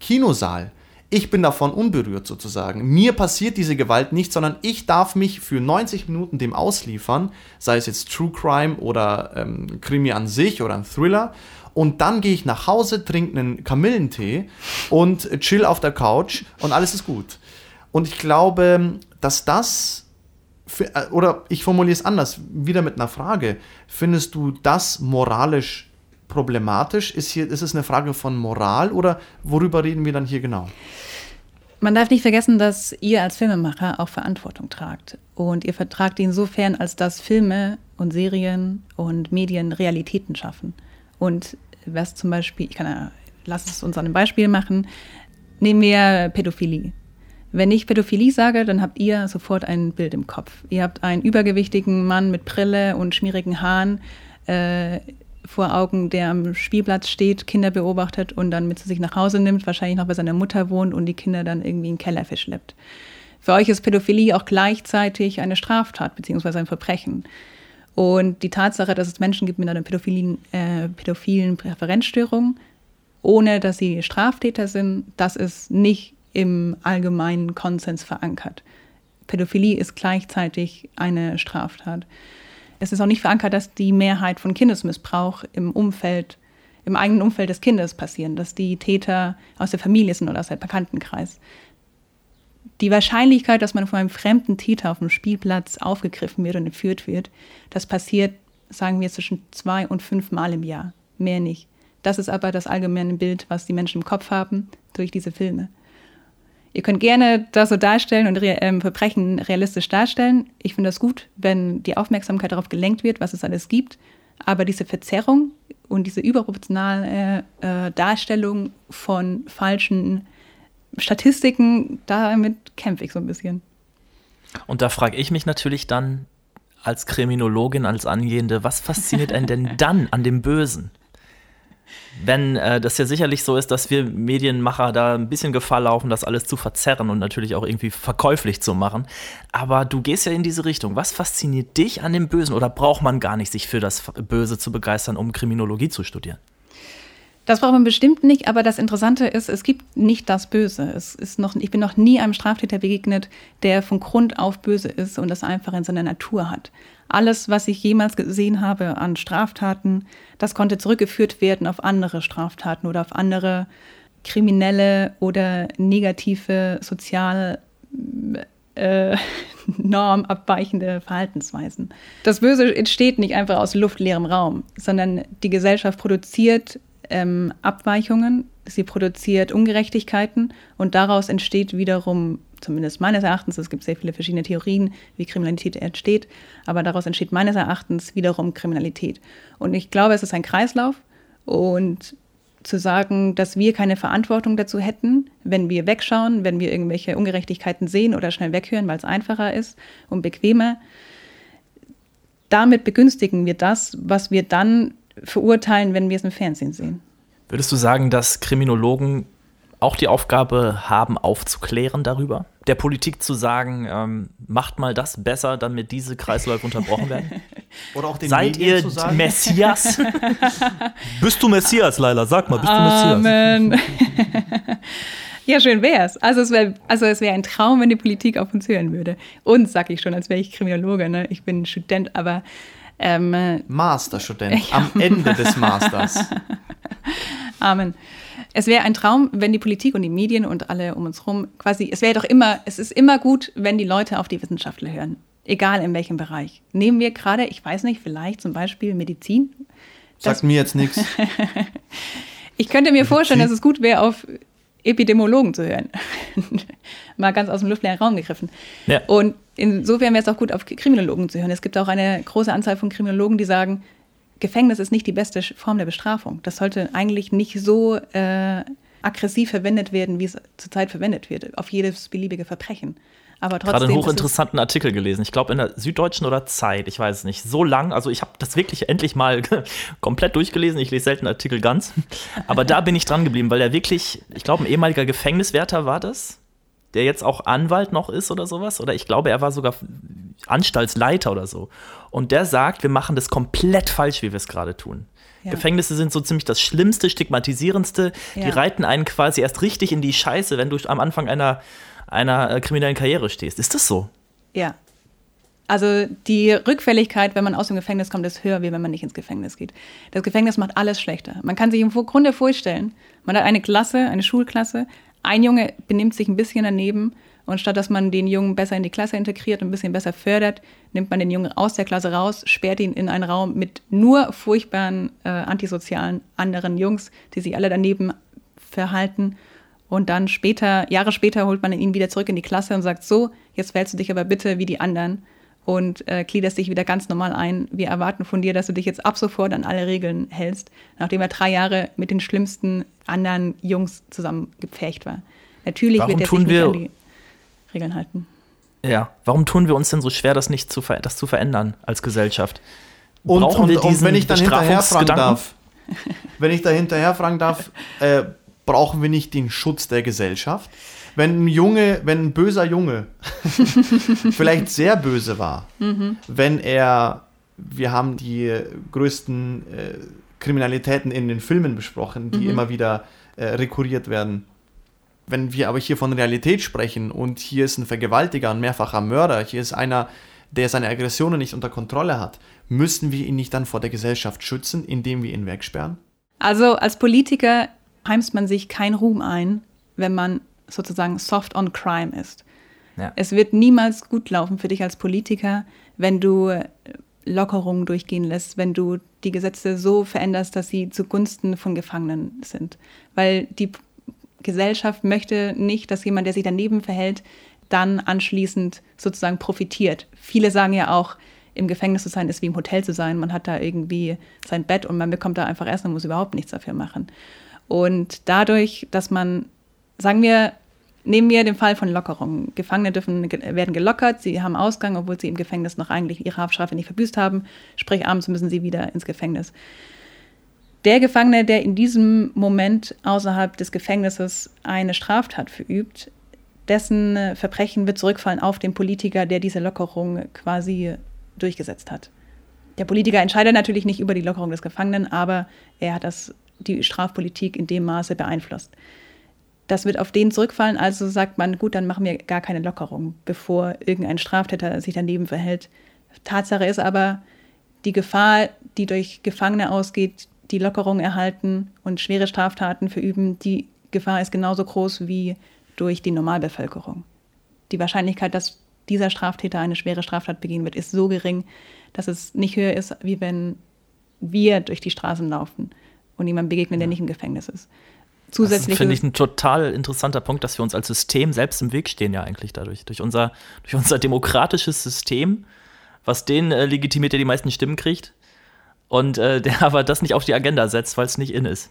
Kinosaal. Ich bin davon unberührt sozusagen. Mir passiert diese Gewalt nicht, sondern ich darf mich für 90 Minuten dem ausliefern, sei es jetzt True Crime oder ähm, Krimi an sich oder ein Thriller. Und dann gehe ich nach Hause, trinke einen Kamillentee und chill auf der Couch und alles ist gut. Und ich glaube, dass das, für, oder ich formuliere es anders, wieder mit einer Frage, findest du das moralisch problematisch? Ist, hier, ist es eine Frage von Moral oder worüber reden wir dann hier genau? Man darf nicht vergessen, dass ihr als Filmemacher auch Verantwortung tragt. Und ihr vertragt insofern, als dass Filme und Serien und Medien Realitäten schaffen. Und was zum Beispiel, ich kann ja, lass es uns an einem Beispiel machen, nehmen wir Pädophilie. Wenn ich Pädophilie sage, dann habt ihr sofort ein Bild im Kopf. Ihr habt einen übergewichtigen Mann mit Brille und schmierigen Haaren äh, vor Augen, der am Spielplatz steht, Kinder beobachtet und dann mit zu sich nach Hause nimmt, wahrscheinlich noch bei seiner Mutter wohnt und die Kinder dann irgendwie in den Keller verschleppt. Für euch ist Pädophilie auch gleichzeitig eine Straftat bzw. ein Verbrechen. Und die Tatsache, dass es Menschen gibt mit einer pädophilen, äh, pädophilen Präferenzstörung, ohne dass sie Straftäter sind, das ist nicht im allgemeinen Konsens verankert. Pädophilie ist gleichzeitig eine Straftat. Es ist auch nicht verankert, dass die Mehrheit von Kindesmissbrauch im Umfeld, im eigenen Umfeld des Kindes passieren, dass die Täter aus der Familie sind oder aus dem Bekanntenkreis. Die Wahrscheinlichkeit, dass man von einem fremden Täter auf dem Spielplatz aufgegriffen wird und entführt wird, das passiert, sagen wir, zwischen zwei und fünf Mal im Jahr. Mehr nicht. Das ist aber das allgemeine Bild, was die Menschen im Kopf haben durch diese Filme. Ihr könnt gerne das so darstellen und Re ähm, Verbrechen realistisch darstellen. Ich finde das gut, wenn die Aufmerksamkeit darauf gelenkt wird, was es alles gibt. Aber diese Verzerrung und diese überproportionale äh, Darstellung von falschen Statistiken, damit kämpfe ich so ein bisschen. Und da frage ich mich natürlich dann als Kriminologin, als Angehende, was fasziniert einen denn dann an dem Bösen? Wenn äh, das ja sicherlich so ist, dass wir Medienmacher da ein bisschen Gefahr laufen, das alles zu verzerren und natürlich auch irgendwie verkäuflich zu machen. Aber du gehst ja in diese Richtung. Was fasziniert dich an dem Bösen oder braucht man gar nicht, sich für das Böse zu begeistern, um Kriminologie zu studieren? Das braucht man bestimmt nicht, aber das Interessante ist, es gibt nicht das Böse. Es ist noch, ich bin noch nie einem Straftäter begegnet, der von Grund auf böse ist und das einfach in seiner Natur hat. Alles, was ich jemals gesehen habe an Straftaten, das konnte zurückgeführt werden auf andere Straftaten oder auf andere kriminelle oder negative sozial äh, normabweichende Verhaltensweisen. Das Böse entsteht nicht einfach aus luftleerem Raum, sondern die Gesellschaft produziert ähm, Abweichungen, sie produziert Ungerechtigkeiten und daraus entsteht wiederum, zumindest meines Erachtens, es gibt sehr viele verschiedene Theorien, wie Kriminalität entsteht, aber daraus entsteht meines Erachtens wiederum Kriminalität. Und ich glaube, es ist ein Kreislauf und zu sagen, dass wir keine Verantwortung dazu hätten, wenn wir wegschauen, wenn wir irgendwelche Ungerechtigkeiten sehen oder schnell weghören, weil es einfacher ist und bequemer. Damit begünstigen wir das, was wir dann verurteilen, wenn wir es im Fernsehen sehen. Würdest du sagen, dass Kriminologen auch die Aufgabe haben, aufzuklären darüber? Der Politik zu sagen, ähm, macht mal das besser, damit diese Kreisläufe unterbrochen werden? Oder auch den Seid Medien ihr zu sagen? Messias? Bist du Messias, Leila? Sag mal, bist du Messias? Amen. ja, schön wär's. Also es wäre also es wär ein Traum, wenn die Politik auf uns hören würde. Und sag ich schon, als wäre ich Kriminologe. Ne? Ich bin Student, aber ähm, Masterstudent am Ende des Masters. Amen. Es wäre ein Traum, wenn die Politik und die Medien und alle um uns herum quasi, es wäre doch immer, es ist immer gut, wenn die Leute auf die Wissenschaftler hören. Egal in welchem Bereich. Nehmen wir gerade, ich weiß nicht, vielleicht zum Beispiel Medizin. Sagt mir jetzt nichts. Ich könnte mir vorstellen, dass es gut wäre, auf Epidemiologen zu hören. Mal ganz aus dem luftleeren Raum gegriffen. Ja. Und insofern wäre es auch gut, auf Kriminologen zu hören. Es gibt auch eine große Anzahl von Kriminologen, die sagen, Gefängnis ist nicht die beste Form der Bestrafung. Das sollte eigentlich nicht so äh, aggressiv verwendet werden, wie es zurzeit verwendet wird, auf jedes beliebige Verbrechen. Aber trotzdem. Gerade einen hochinteressanten Artikel gelesen. Ich glaube in der Süddeutschen oder Zeit, ich weiß es nicht. So lang, also ich habe das wirklich endlich mal komplett durchgelesen. Ich lese selten Artikel ganz. Aber da bin ich dran geblieben, weil er wirklich, ich glaube, ein ehemaliger Gefängniswärter war das, der jetzt auch Anwalt noch ist oder sowas. Oder ich glaube, er war sogar Anstaltsleiter oder so. Und der sagt, wir machen das komplett falsch, wie wir es gerade tun. Ja. Gefängnisse sind so ziemlich das Schlimmste, stigmatisierendste. Die Ja. reiten einen quasi erst richtig in die Scheiße, wenn du am Anfang einer, einer äh, kriminellen Karriere stehst. Ist das so? Ja. Also die Rückfälligkeit, wenn man aus dem Gefängnis kommt, ist höher, wie wenn man nicht ins Gefängnis geht. Das Gefängnis macht alles schlechter. Man kann sich im Grunde vorstellen, man hat eine Klasse, eine Schulklasse, ein Junge benimmt sich ein bisschen daneben Und statt dass man den Jungen besser in die Klasse integriert und ein bisschen besser fördert, nimmt man den Jungen aus der Klasse raus, sperrt ihn in einen Raum mit nur furchtbaren äh, antisozialen anderen Jungs, die sich alle daneben verhalten. Und dann später, Jahre später, holt man ihn wieder zurück in die Klasse und sagt, so, jetzt verhältst du dich aber bitte wie die anderen und äh, gliederst dich wieder ganz normal ein. Wir erwarten von dir, dass du dich jetzt ab sofort an alle Regeln hältst, nachdem er drei Jahre mit den schlimmsten anderen Jungs zusammen gepfercht war. Natürlich Warum wird er tun sich nicht wir- an die Regeln halten. Ja, warum tun wir uns denn so schwer, das nicht zu, ver das zu verändern als Gesellschaft? Und, Brauchen und, wir und diesen wenn ich dann hinterher fragen Bestrafungsgedanken? darf, wenn ich da hinterher fragen darf, äh, brauchen wir nicht den Schutz der Gesellschaft? Wenn ein Junge, wenn ein böser Junge vielleicht sehr böse war, wenn er, wir haben die größten äh, Kriminalitäten in den Filmen besprochen, die immer wieder äh, rekurriert werden. Wenn wir aber hier von Realität sprechen und hier ist ein Vergewaltiger, ein mehrfacher Mörder, hier ist einer, der seine Aggressionen nicht unter Kontrolle hat, müssen wir ihn nicht dann vor der Gesellschaft schützen, indem wir ihn wegsperren? Also als Politiker heimst man sich kein Ruhm ein, wenn man sozusagen soft on crime ist. Ja. Es wird niemals gut laufen für dich als Politiker, wenn du Lockerungen durchgehen lässt, wenn du die Gesetze so veränderst, dass sie zugunsten von Gefangenen sind. Weil die Gesellschaft möchte nicht, dass jemand, der sich daneben verhält, dann anschließend sozusagen profitiert. Viele sagen ja auch, im Gefängnis zu sein ist wie im Hotel zu sein. Man hat da irgendwie sein Bett und man bekommt da einfach Essen und muss überhaupt nichts dafür machen. Und dadurch, dass man, sagen wir, nehmen wir den Fall von Lockerungen. Gefangene dürfen, werden gelockert, sie haben Ausgang, obwohl sie im Gefängnis noch eigentlich ihre Haftstrafe nicht verbüßt haben. Sprich, abends müssen sie wieder ins Gefängnis. Der Gefangene, der in diesem Moment außerhalb des Gefängnisses eine Straftat verübt, dessen äh, Verbrechen wird zurückfallen auf den Politiker, der diese Lockerung quasi durchgesetzt hat. Der Politiker entscheidet natürlich nicht über die Lockerung des Gefangenen, aber er hat das, die Strafpolitik in dem Maße beeinflusst. Das wird auf den zurückfallen, also sagt man, gut, dann machen wir gar keine Lockerung, bevor irgendein Straftäter sich daneben verhält. Tatsache ist aber, die Gefahr, die durch Gefangene ausgeht, die Lockerung erhalten und schwere Straftaten verüben, die Gefahr ist genauso groß wie durch die Normalbevölkerung. Die Wahrscheinlichkeit, dass dieser Straftäter eine schwere Straftat begehen wird, ist so gering, dass es nicht höher ist, wie wenn wir durch die Straßen laufen und jemand begegnen, der nicht im Gefängnis ist. Das Zusätzlich finde ist ich ein total interessanter Punkt, dass wir uns als System selbst im Weg stehen, ja eigentlich dadurch. Durch unser, durch unser demokratisches System, was den äh, legitimiert, der die meisten Stimmen kriegt. Und äh, der aber das nicht auf die Agenda setzt, weil es nicht in ist.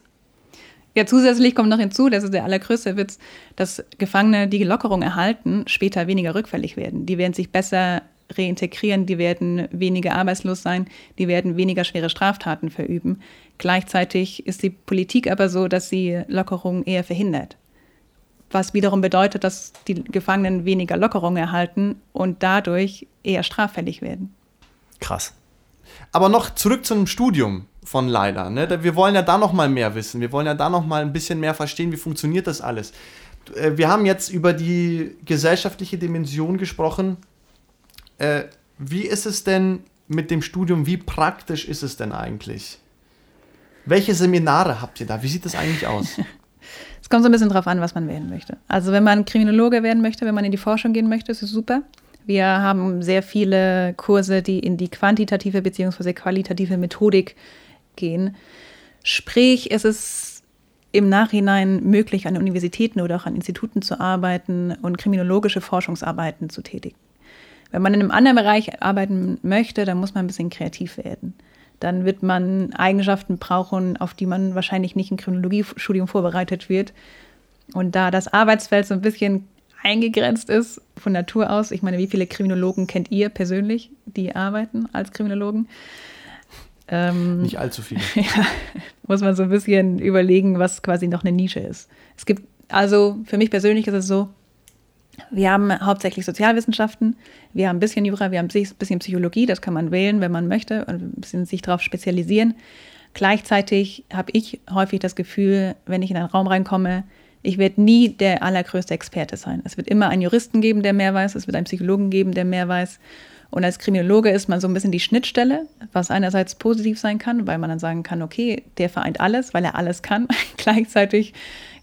Ja, zusätzlich kommt noch hinzu, das ist der allergrößte Witz, dass Gefangene, die Lockerung erhalten, später weniger rückfällig werden. Die werden sich besser reintegrieren, die werden weniger arbeitslos sein, die werden weniger schwere Straftaten verüben. Gleichzeitig ist die Politik aber so, dass sie Lockerung eher verhindert. Was wiederum bedeutet, dass die Gefangenen weniger Lockerung erhalten und dadurch eher straffällig werden. Krass. Aber noch zurück zu einem Studium von Laila. Ne? Wir wollen ja da noch mal mehr wissen. Wir wollen ja da noch mal ein bisschen mehr verstehen, wie funktioniert das alles. Äh, Wir haben jetzt über die gesellschaftliche Dimension gesprochen. Äh, Wie ist es denn mit dem Studium? Wie praktisch ist es denn eigentlich? Welche Seminare habt ihr da? Wie sieht das eigentlich aus? Es kommt so ein bisschen drauf an, was man werden möchte. Also wenn man Kriminologe werden möchte, wenn man in die Forschung gehen möchte, ist es super. Wir haben sehr viele Kurse, die in die quantitative bzw. qualitative Methodik gehen. Sprich, es ist im Nachhinein möglich, an Universitäten oder auch an Instituten zu arbeiten und kriminologische Forschungsarbeiten zu tätigen. Wenn man in einem anderen Bereich arbeiten möchte, dann muss man ein bisschen kreativ werden. Dann wird man Eigenschaften brauchen, auf die man wahrscheinlich nicht im Kriminologiestudium vorbereitet wird. Und da das Arbeitsfeld so ein bisschen eingegrenzt ist von Natur aus, ich meine, wie viele Kriminologen kennt ihr persönlich, die arbeiten als Kriminologen? Ähm, Nicht allzu viele. ja, muss man so ein bisschen überlegen, was quasi noch eine Nische ist. Es gibt, also für mich persönlich ist es so, wir haben hauptsächlich Sozialwissenschaften, wir haben ein bisschen Jura, wir haben ein bisschen Psychologie, das kann man wählen, wenn man möchte, und ein bisschen sich darauf spezialisieren. Gleichzeitig habe ich häufig das Gefühl, wenn ich in einen Raum reinkomme, ich werde nie der allergrößte Experte sein. Es wird immer einen Juristen geben, der mehr weiß, es wird einen Psychologen geben, der mehr weiß. Und als Kriminologe ist man so ein bisschen die Schnittstelle, was einerseits positiv sein kann, weil man dann sagen kann, okay, der vereint alles, weil er alles kann. Gleichzeitig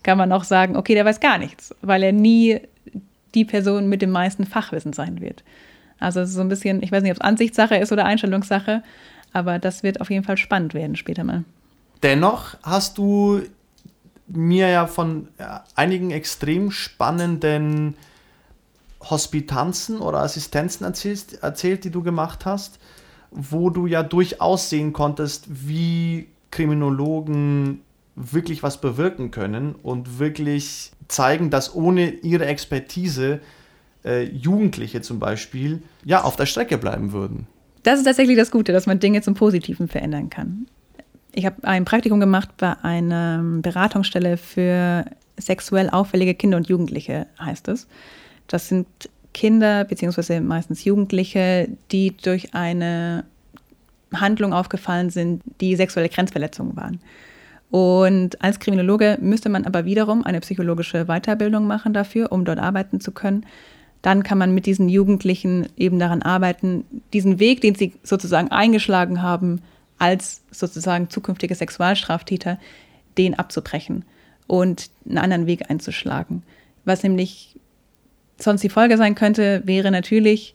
kann man auch sagen, okay, der weiß gar nichts, weil er nie die Person mit dem meisten Fachwissen sein wird. Also so ein bisschen, ich weiß nicht, ob es Ansichtssache ist oder Einstellungssache, aber das wird auf jeden Fall spannend werden später mal. Dennoch hast du mir ja von einigen extrem spannenden Hospitanzen oder Assistenzen erzählt, erzählt, die du gemacht hast, wo du ja durchaus sehen konntest, wie Kriminologen wirklich was bewirken können und wirklich zeigen, dass ohne ihre Expertise äh, Jugendliche zum Beispiel ja auf der Strecke bleiben würden. Das ist tatsächlich das Gute, dass man Dinge zum Positiven verändern kann. Ich habe ein Praktikum gemacht bei einer Beratungsstelle für sexuell auffällige Kinder und Jugendliche, heißt es. Das sind Kinder beziehungsweise meistens Jugendliche, die durch eine Handlung aufgefallen sind, die sexuelle Grenzverletzungen waren. Und als Kriminologe müsste man aber wiederum eine psychologische Weiterbildung machen dafür, um dort arbeiten zu können. Dann kann man mit diesen Jugendlichen eben daran arbeiten, diesen Weg, den sie sozusagen eingeschlagen haben, als sozusagen zukünftige Sexualstraftäter, den abzubrechen und einen anderen Weg einzuschlagen. Was nämlich sonst die Folge sein könnte, wäre natürlich,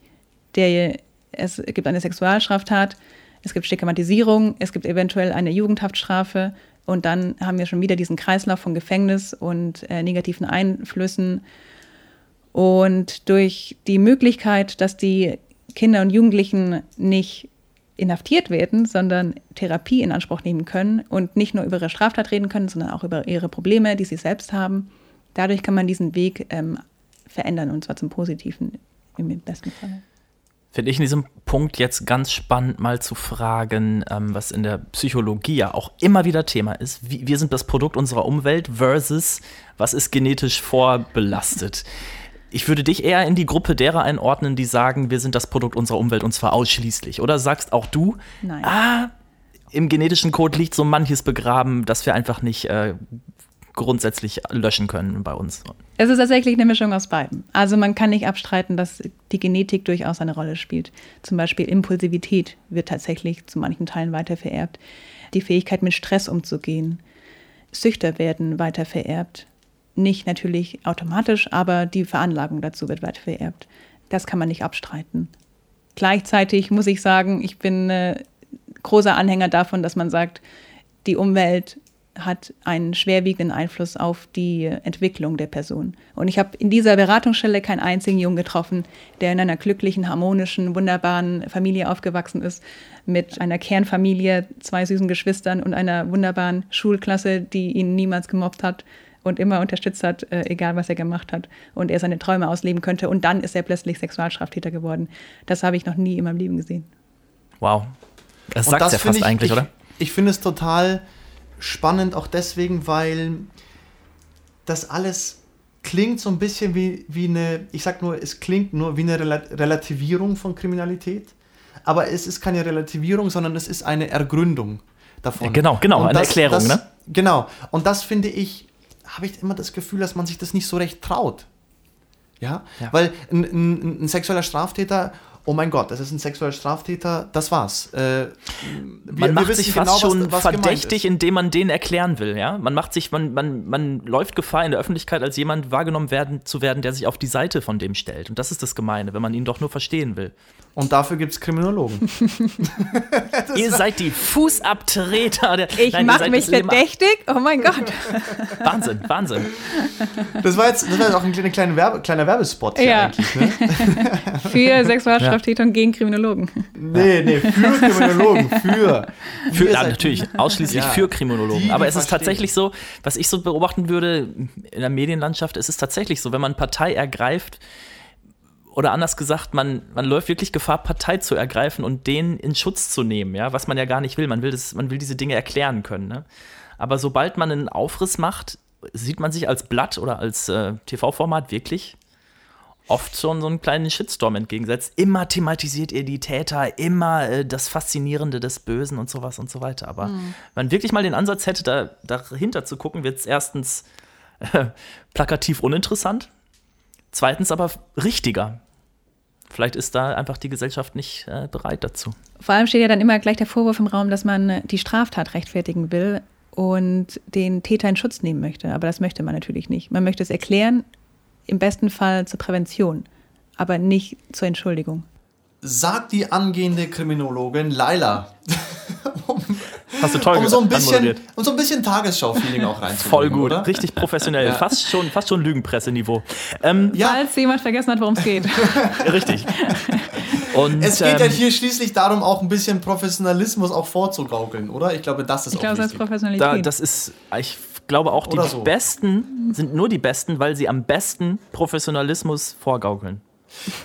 der, es gibt eine Sexualstraftat, es gibt Stigmatisierung, es gibt eventuell eine Jugendhaftstrafe und dann haben wir schon wieder diesen Kreislauf von Gefängnis und äh, negativen Einflüssen. Und durch die Möglichkeit, dass die Kinder und Jugendlichen nicht inhaftiert werden, sondern Therapie in Anspruch nehmen können und nicht nur über ihre Straftat reden können, sondern auch über ihre Probleme, die sie selbst haben. Dadurch kann man diesen Weg ähm, verändern und zwar zum Positiven im besten Fall. Finde ich in diesem Punkt jetzt ganz spannend, mal zu fragen, ähm, was in der Psychologie ja auch immer wieder Thema ist. Wie, wir sind das Produkt unserer Umwelt versus was ist genetisch vorbelastet. Ich würde dich eher in die Gruppe derer einordnen, die sagen, wir sind das Produkt unserer Umwelt und zwar ausschließlich. Oder sagst auch du, Nein. ah, im genetischen Code liegt so manches begraben, dass wir einfach nicht äh, grundsätzlich löschen können bei uns. Es ist tatsächlich eine Mischung aus beiden. Also man kann nicht abstreiten, dass die Genetik durchaus eine Rolle spielt. Zum Beispiel Impulsivität wird tatsächlich zu manchen Teilen weiter vererbt. Die Fähigkeit, mit Stress umzugehen. Süchter werden weiter vererbt. Nicht natürlich automatisch, aber die Veranlagung dazu wird weiter vererbt. Das kann man nicht abstreiten. Gleichzeitig muss ich sagen, ich bin äh, großer Anhänger davon, dass man sagt, die Umwelt hat einen schwerwiegenden Einfluss auf die Entwicklung der Person. Und ich habe in dieser Beratungsstelle keinen einzigen Jungen getroffen, der in einer glücklichen, harmonischen, wunderbaren Familie aufgewachsen ist, mit einer Kernfamilie, zwei süßen Geschwistern und einer wunderbaren Schulklasse, die ihn niemals gemobbt hat und immer unterstützt hat, äh, egal was er gemacht hat, und er seine Träume ausleben könnte. Und dann ist er plötzlich Sexualstraftäter geworden. Das habe ich noch nie in meinem Leben gesehen. Wow. Das sagt ja fast ich, eigentlich, ich, oder? Ich finde es total spannend, auch deswegen, weil das alles klingt so ein bisschen wie, wie eine, ich sag nur, es klingt nur wie eine Relativierung von Kriminalität, aber es ist keine Relativierung, sondern es ist eine Ergründung davon. Genau, genau, Und eine das, Erklärung, das, ne? Genau. Und das finde ich, habe ich immer das Gefühl, dass man sich das nicht so recht traut. Ja, Ja. weil ein, ein, ein sexueller Straftäter, oh mein Gott, das ist ein sexueller Straftäter, das war's. Äh, wir- man wir macht wissen sich genau, fast was- schon was gemeint verdächtig, indem man den erklären will, ja. Man macht sich, man, man, man läuft Gefahr in der Öffentlichkeit als jemand wahrgenommen werden, zu werden, der sich auf die Seite von dem stellt. Und das ist das Gemeine, wenn man ihn doch nur verstehen will. Und dafür gibt es Kriminologen. ihr seid die Fußabtreter der. Ich mache mich verdächtig? Oh mein Gott. Wahnsinn, Wahnsinn. Das war jetzt, das war jetzt auch ein kleiner, kleiner, Werbe, kleiner Werbespot hier Ja. eigentlich. Ne? Für Sexualstraftäter und gegen Kriminologen. Nee, nee, für Kriminologen, für. Für, ja, natürlich, ausschließlich Ja. für Kriminologen. Aber es ist verstehen. tatsächlich so, was ich so beobachten würde in der Medienlandschaft, es ist tatsächlich so, wenn man Partei ergreift, oder anders gesagt, man, man läuft wirklich Gefahr, Partei zu ergreifen und den in Schutz zu nehmen, ja, was man ja gar nicht will. Man will, das, man will diese Dinge erklären können. Ne? Aber sobald man einen Aufriss macht, sieht man sich als Blatt oder als äh, TV-Format wirklich oft schon so einen kleinen Shitstorm entgegensetzt. Immer thematisiert ihr die Täter, immer äh, das Faszinierende des Bösen und sowas und so weiter. Aber wenn man wirklich mal den Ansatz hätte, da, dahinter zu gucken, wird es erstens äh, plakativ uninteressant, zweitens aber richtiger. Vielleicht ist da einfach die Gesellschaft nicht äh, bereit dazu. Vor allem steht ja dann immer gleich der Vorwurf im Raum, dass man die Straftat rechtfertigen will und den Täter in Schutz nehmen möchte. Aber das möchte man natürlich nicht. Man möchte es erklären im besten Fall zur Prävention, aber nicht zur Entschuldigung. Sagt die angehende Kriminologin Laila. Hast du toll um so ein bisschen, um so ein bisschen Tagesschau-Feeling auch reinzubringen, Voll gut, oder? richtig professionell, Ja. fast schon, fast schon Lügenpresse-Niveau. Ähm, Ja, Falls jemand vergessen hat, worum es geht. richtig. Und es geht ja ähm, hier schließlich darum, auch ein bisschen Professionalismus auch vorzugaukeln, oder? Ich glaube, das ist Ich auch glaube, das ist wichtig. Professionalität. da, das ist, ich glaube auch, die so. Besten sind nur die Besten, weil sie am besten Professionalismus vorgaukeln.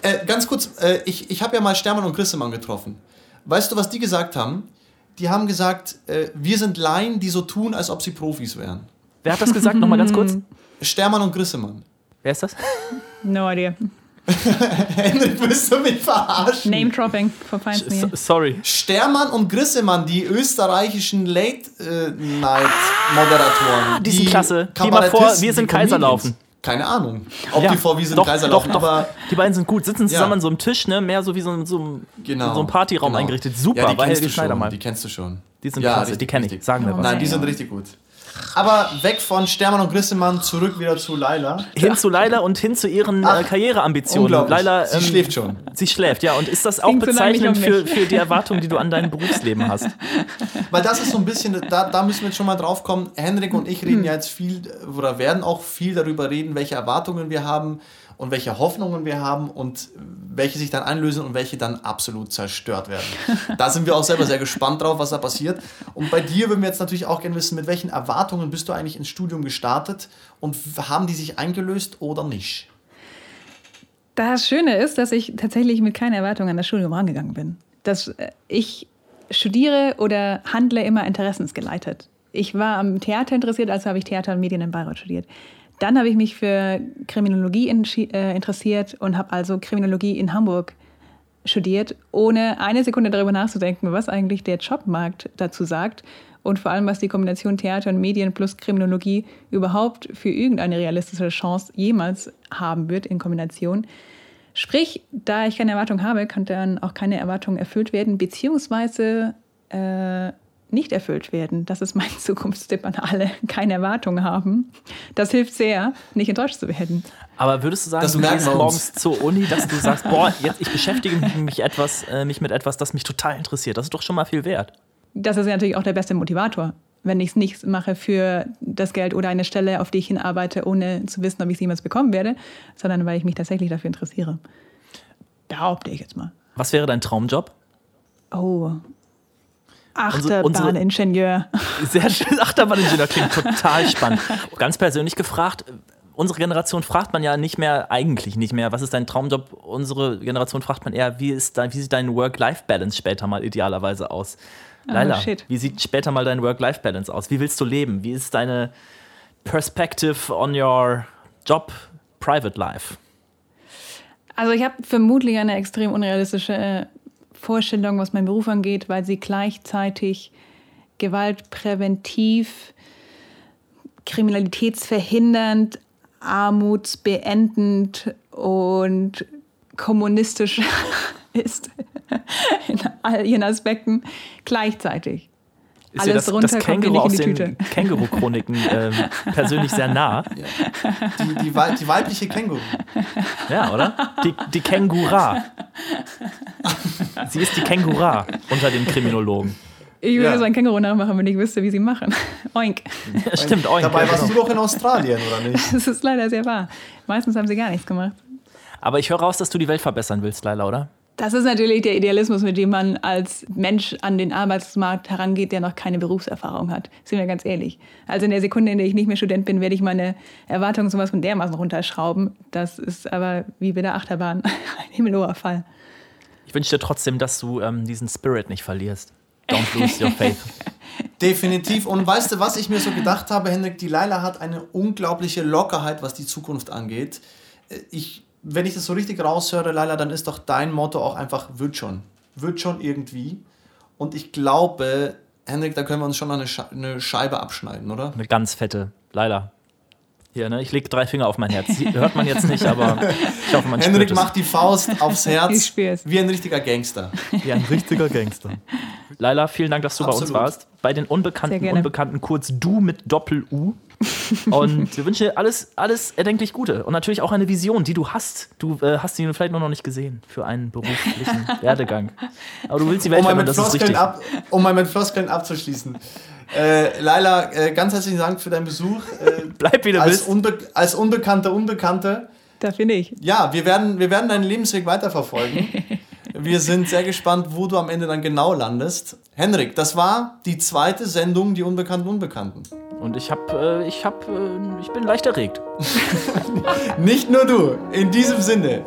Äh, ganz kurz, äh, ich, ich habe ja mal Stermann und Grissemann getroffen. Weißt du, was die gesagt haben? Die haben gesagt, äh, wir sind Laien, die so tun, als ob sie Profis wären. Wer hat das gesagt? Nochmal ganz kurz. Stermann und Grissemann. Wer ist das? no idea. Henrik, willst du mich verarschen? Name dropping, verfeinst mir. sorry. Stermann und Grissemann, die österreichischen Late-Night-Moderatoren. die sind klasse. Die mal vor, wir sind Kaiserlaufen. Keine Ahnung, ob Ja, die vor wir sind doch, Kaiserlaufen, doch, doch. aber Die beiden sind gut, sitzen zusammen Ja. an so einem Tisch, ne? mehr so wie so, ein- so, genau. so ein Partyraum genau. eingerichtet. Super, ja, die kennst du schon. Die kennst du schon. Die sind ja, klasse, richtig, die kenne ich. Sagen wir was. Nein, die sind richtig gut. Aber weg von Stermann und Grissemann, zurück wieder zu Laila. Hin zu Laila und hin zu ihren Ach, äh, Karriereambitionen. Laila, Sie ähm, schläft schon. Sie schläft, ja. Und ist das auch Klingt bezeichnend für, für die Erwartungen, die du an dein Berufsleben hast? Weil das ist so ein bisschen, da, da müssen wir jetzt schon mal drauf kommen. Henrik und ich Hm. reden ja jetzt viel oder werden auch viel darüber reden, welche Erwartungen wir haben und welche Hoffnungen wir haben und welche sich dann einlösen und welche dann absolut zerstört werden. Da sind wir auch selber sehr gespannt drauf, was da passiert. Und bei dir würden wir jetzt natürlich auch gerne wissen, mit welchen Erwartungen bist du eigentlich ins Studium gestartet und haben die sich eingelöst oder nicht? Das Schöne ist, dass ich tatsächlich mit keiner Erwartung an das Studium rangegangen bin. Dass äh, ich studiere oder handle immer interessensgeleitet. Ich war am Theater interessiert, also habe ich Theater und Medien in Bayreuth studiert. Dann habe ich mich für Kriminologie äh, interessiert und habe also Kriminologie in Hamburg studiert, ohne eine Sekunde darüber nachzudenken, was eigentlich der Jobmarkt dazu sagt und vor allem, was die Kombination Theater und Medien plus Kriminologie überhaupt für irgendeine realistische Chance jemals haben wird in Kombination. Sprich, da ich keine Erwartung habe, kann dann auch keine Erwartung erfüllt werden, beziehungsweise äh, nicht erfüllt werden. Das ist mein Zukunftstipp an alle. Keine Erwartung haben. Das hilft sehr, nicht enttäuscht zu werden. Aber würdest du sagen, Das du gehst morgens zur Uni, dass du sagst, boah, jetzt ich beschäftige mich etwas, äh, mich mit etwas, das mich total interessiert. Das ist doch schon mal viel wert. Das ist ja natürlich auch der beste Motivator. Wenn ich es nicht mache für das Geld oder eine Stelle, auf die ich hinarbeite, ohne zu wissen, ob ich es jemals bekommen werde, sondern weil ich mich tatsächlich dafür interessiere. Behaupte ich jetzt mal. Was wäre dein Traumjob? Oh. Achterbahningenieur. Sehr schön. Achterbahningenieur klingt total spannend. Ganz persönlich gefragt, unsere Generation fragt man ja nicht mehr, eigentlich nicht mehr, was ist dein Traumjob? Unsere Generation fragt man eher, wie, ist dein, wie sieht dein Work-Life-Balance später mal idealerweise aus? Laila, shit. wie sieht später mal dein Work-Life-Balance aus? Wie willst du leben? Wie ist deine Perspective on your job, private life? Also ich habe vermutlich eine extrem unrealistische äh, Vorstellung, was meinen Beruf angeht, weil sie gleichzeitig gewaltpräventiv, kriminalitätsverhindernd, armutsbeendend und kommunistisch ist in all ihren Aspekten gleichzeitig. Ist Alles das, runter das mir Känguru aus die den. Känguru-Chroniken ähm, persönlich sehr nah? Die, die, Wei- die weibliche Känguru. Ja, oder? Die, die Kängura. Sie ist die Kängura unter den Kriminologen. Ich würde Ja. so ein Känguru nachmachen, wenn ich wüsste, wie sie machen. Oink. Ja, stimmt, Oink, Dabei ja, warst genau. du doch in Australien, oder nicht? Das ist leider sehr wahr. Meistens haben sie gar nichts gemacht. Aber ich höre raus, dass du die Welt verbessern willst, Laila, oder? Das ist natürlich der Idealismus, mit dem man als Mensch an den Arbeitsmarkt herangeht, der noch keine Berufserfahrung hat. Sind wir ganz ehrlich. Also in der Sekunde, in der ich nicht mehr Student bin, werde ich meine Erwartungen sowas von dermaßen runterschrauben. Das ist aber wie bei der Achterbahn ein himmelhoher Fall. Ich wünsche dir trotzdem, dass du ähm, diesen Spirit nicht verlierst. Don't lose your faith. Definitiv. Und weißt du, was ich mir so gedacht habe, Hendrik? Die Laila hat eine unglaubliche Lockerheit, was die Zukunft angeht. Äh, Ich, wenn ich das so richtig raushöre, Laila, dann ist doch dein Motto auch einfach, wird schon. Wird schon irgendwie. Und ich glaube, Hendrik, da können wir uns schon eine, Sche eine Scheibe abschneiden, oder? Eine ganz fette, Laila. Hier, ne? Ich lege drei Finger auf mein Herz. Sie- Hört man jetzt nicht, aber ich hoffe, man Henrik macht die Faust aufs Ich Herz spür's. wie ein richtiger Gangster. Wie ein richtiger Gangster. Laila, vielen Dank, dass du bei uns Absolut. warst. Bei den Unbekannten. Unbekannten, kurz du mit Doppel-U. Und wir wünschen dir alles, alles erdenklich Gute. Und natürlich auch eine Vision, die du hast. Du äh, hast sie vielleicht noch nicht gesehen für einen beruflichen Werdegang. Aber du willst die Welt Um mal, verändern, mit das ist richtig. ab, um mal mit Floskeln abzuschließen. Äh, Laila, äh, ganz herzlichen Dank für deinen Besuch. Äh, Bleib, wie du als, bist. Unbe als unbekannte Unbekannte. Da finde ich. Ja, wir werden, wir werden deinen Lebensweg weiterverfolgen. Wir sind sehr gespannt, wo du am Ende dann genau landest. Henrik, das war die zweite Sendung, die Unbekannten Unbekannten. Und ich hab, äh, ich hab, äh, ich bin leicht erregt. Nicht nur du. In diesem Sinne,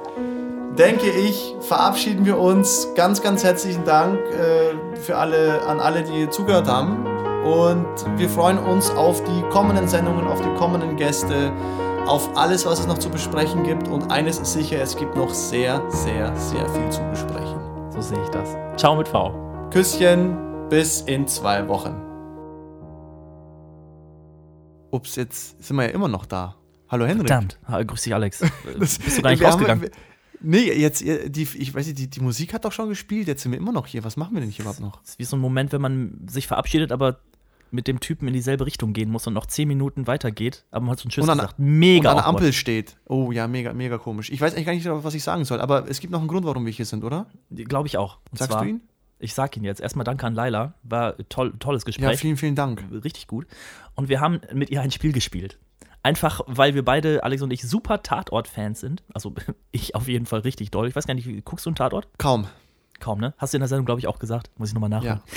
denke ich, verabschieden wir uns. Ganz, ganz herzlichen Dank äh, für alle, an alle, die zugehört haben. Und wir freuen uns auf die kommenden Sendungen, auf die kommenden Gäste, auf alles, was es noch zu besprechen gibt. Und eines ist sicher, es gibt noch sehr, sehr, sehr viel zu besprechen. So sehe ich das. Ciao mit V. Küsschen, bis in zwei Wochen. Ups, jetzt sind wir ja immer noch da. Hallo Henrik. Verdammt. Grüß dich, Alex. Äh, Bist du gar nicht haben- rausgegangen? Nee, jetzt, äh, die, ich weiß nicht, die, die Musik hat doch schon gespielt, jetzt sind wir immer noch hier. Was machen wir denn hier überhaupt noch? Das ist wie so ein Moment, wenn man sich verabschiedet, aber mit dem Typen in dieselbe Richtung gehen muss und noch zehn Minuten weitergeht, aber man hat so einen Tschüss Und an- gesagt. Mega und an der. Ampel steht. Oh ja, mega, mega komisch. Ich weiß eigentlich gar nicht, was ich sagen soll, aber es gibt noch einen Grund, warum wir hier sind, oder? Glaube ich auch. Und Sagst zwar, du ihn? Ich sag ihn jetzt. Erstmal danke an Laila. War toll, tolles Ja, Gespräch. vielen, vielen Dank. Richtig gut. Und wir haben mit ihr ein Spiel gespielt. Einfach, weil wir beide, Alex und ich, super Tatort-Fans sind. Also ich auf jeden Fall richtig doll. Ich weiß gar nicht, wie- guckst du einen Tatort? Kaum. Kaum, ne? Hast du in der Sendung, glaube ich, auch gesagt. Muss ich nochmal nachholen. Ja.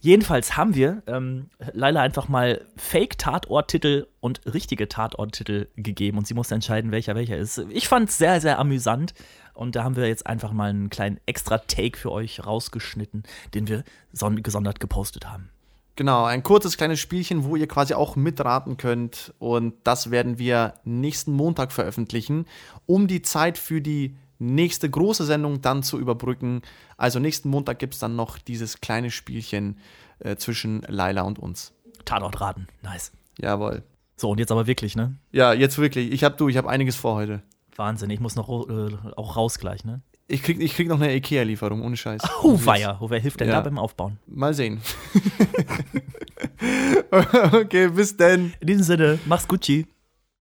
Jedenfalls haben wir ähm, Laila einfach mal Fake-Tatort-Titel und richtige Tatort-Titel gegeben und sie musste entscheiden, welcher welcher ist. Ich fand es sehr, sehr amüsant und da haben wir jetzt einfach mal einen kleinen extra Take für euch rausgeschnitten, den wir son gesondert gepostet haben. Genau, ein kurzes kleines Spielchen, wo ihr quasi auch mitraten könnt. Und das werden wir nächsten Montag veröffentlichen, um die Zeit für die nächste große Sendung dann zu überbrücken. Also nächsten Montag gibt es dann noch dieses kleine Spielchen äh, zwischen Laila und uns. Tatort raten, nice. Jawohl. So, und jetzt aber wirklich, ne? Ja, jetzt wirklich. Ich hab du, ich habe einiges vor heute. Wahnsinn, ich muss noch äh, auch raus gleich, ne? Ich krieg, ich krieg noch eine Ikea-Lieferung, ohne Scheiß. Oh. Oh, wer hilft denn Ja. da beim Aufbauen? Mal sehen. okay, bis denn. In diesem Sinne, mach's Gucci.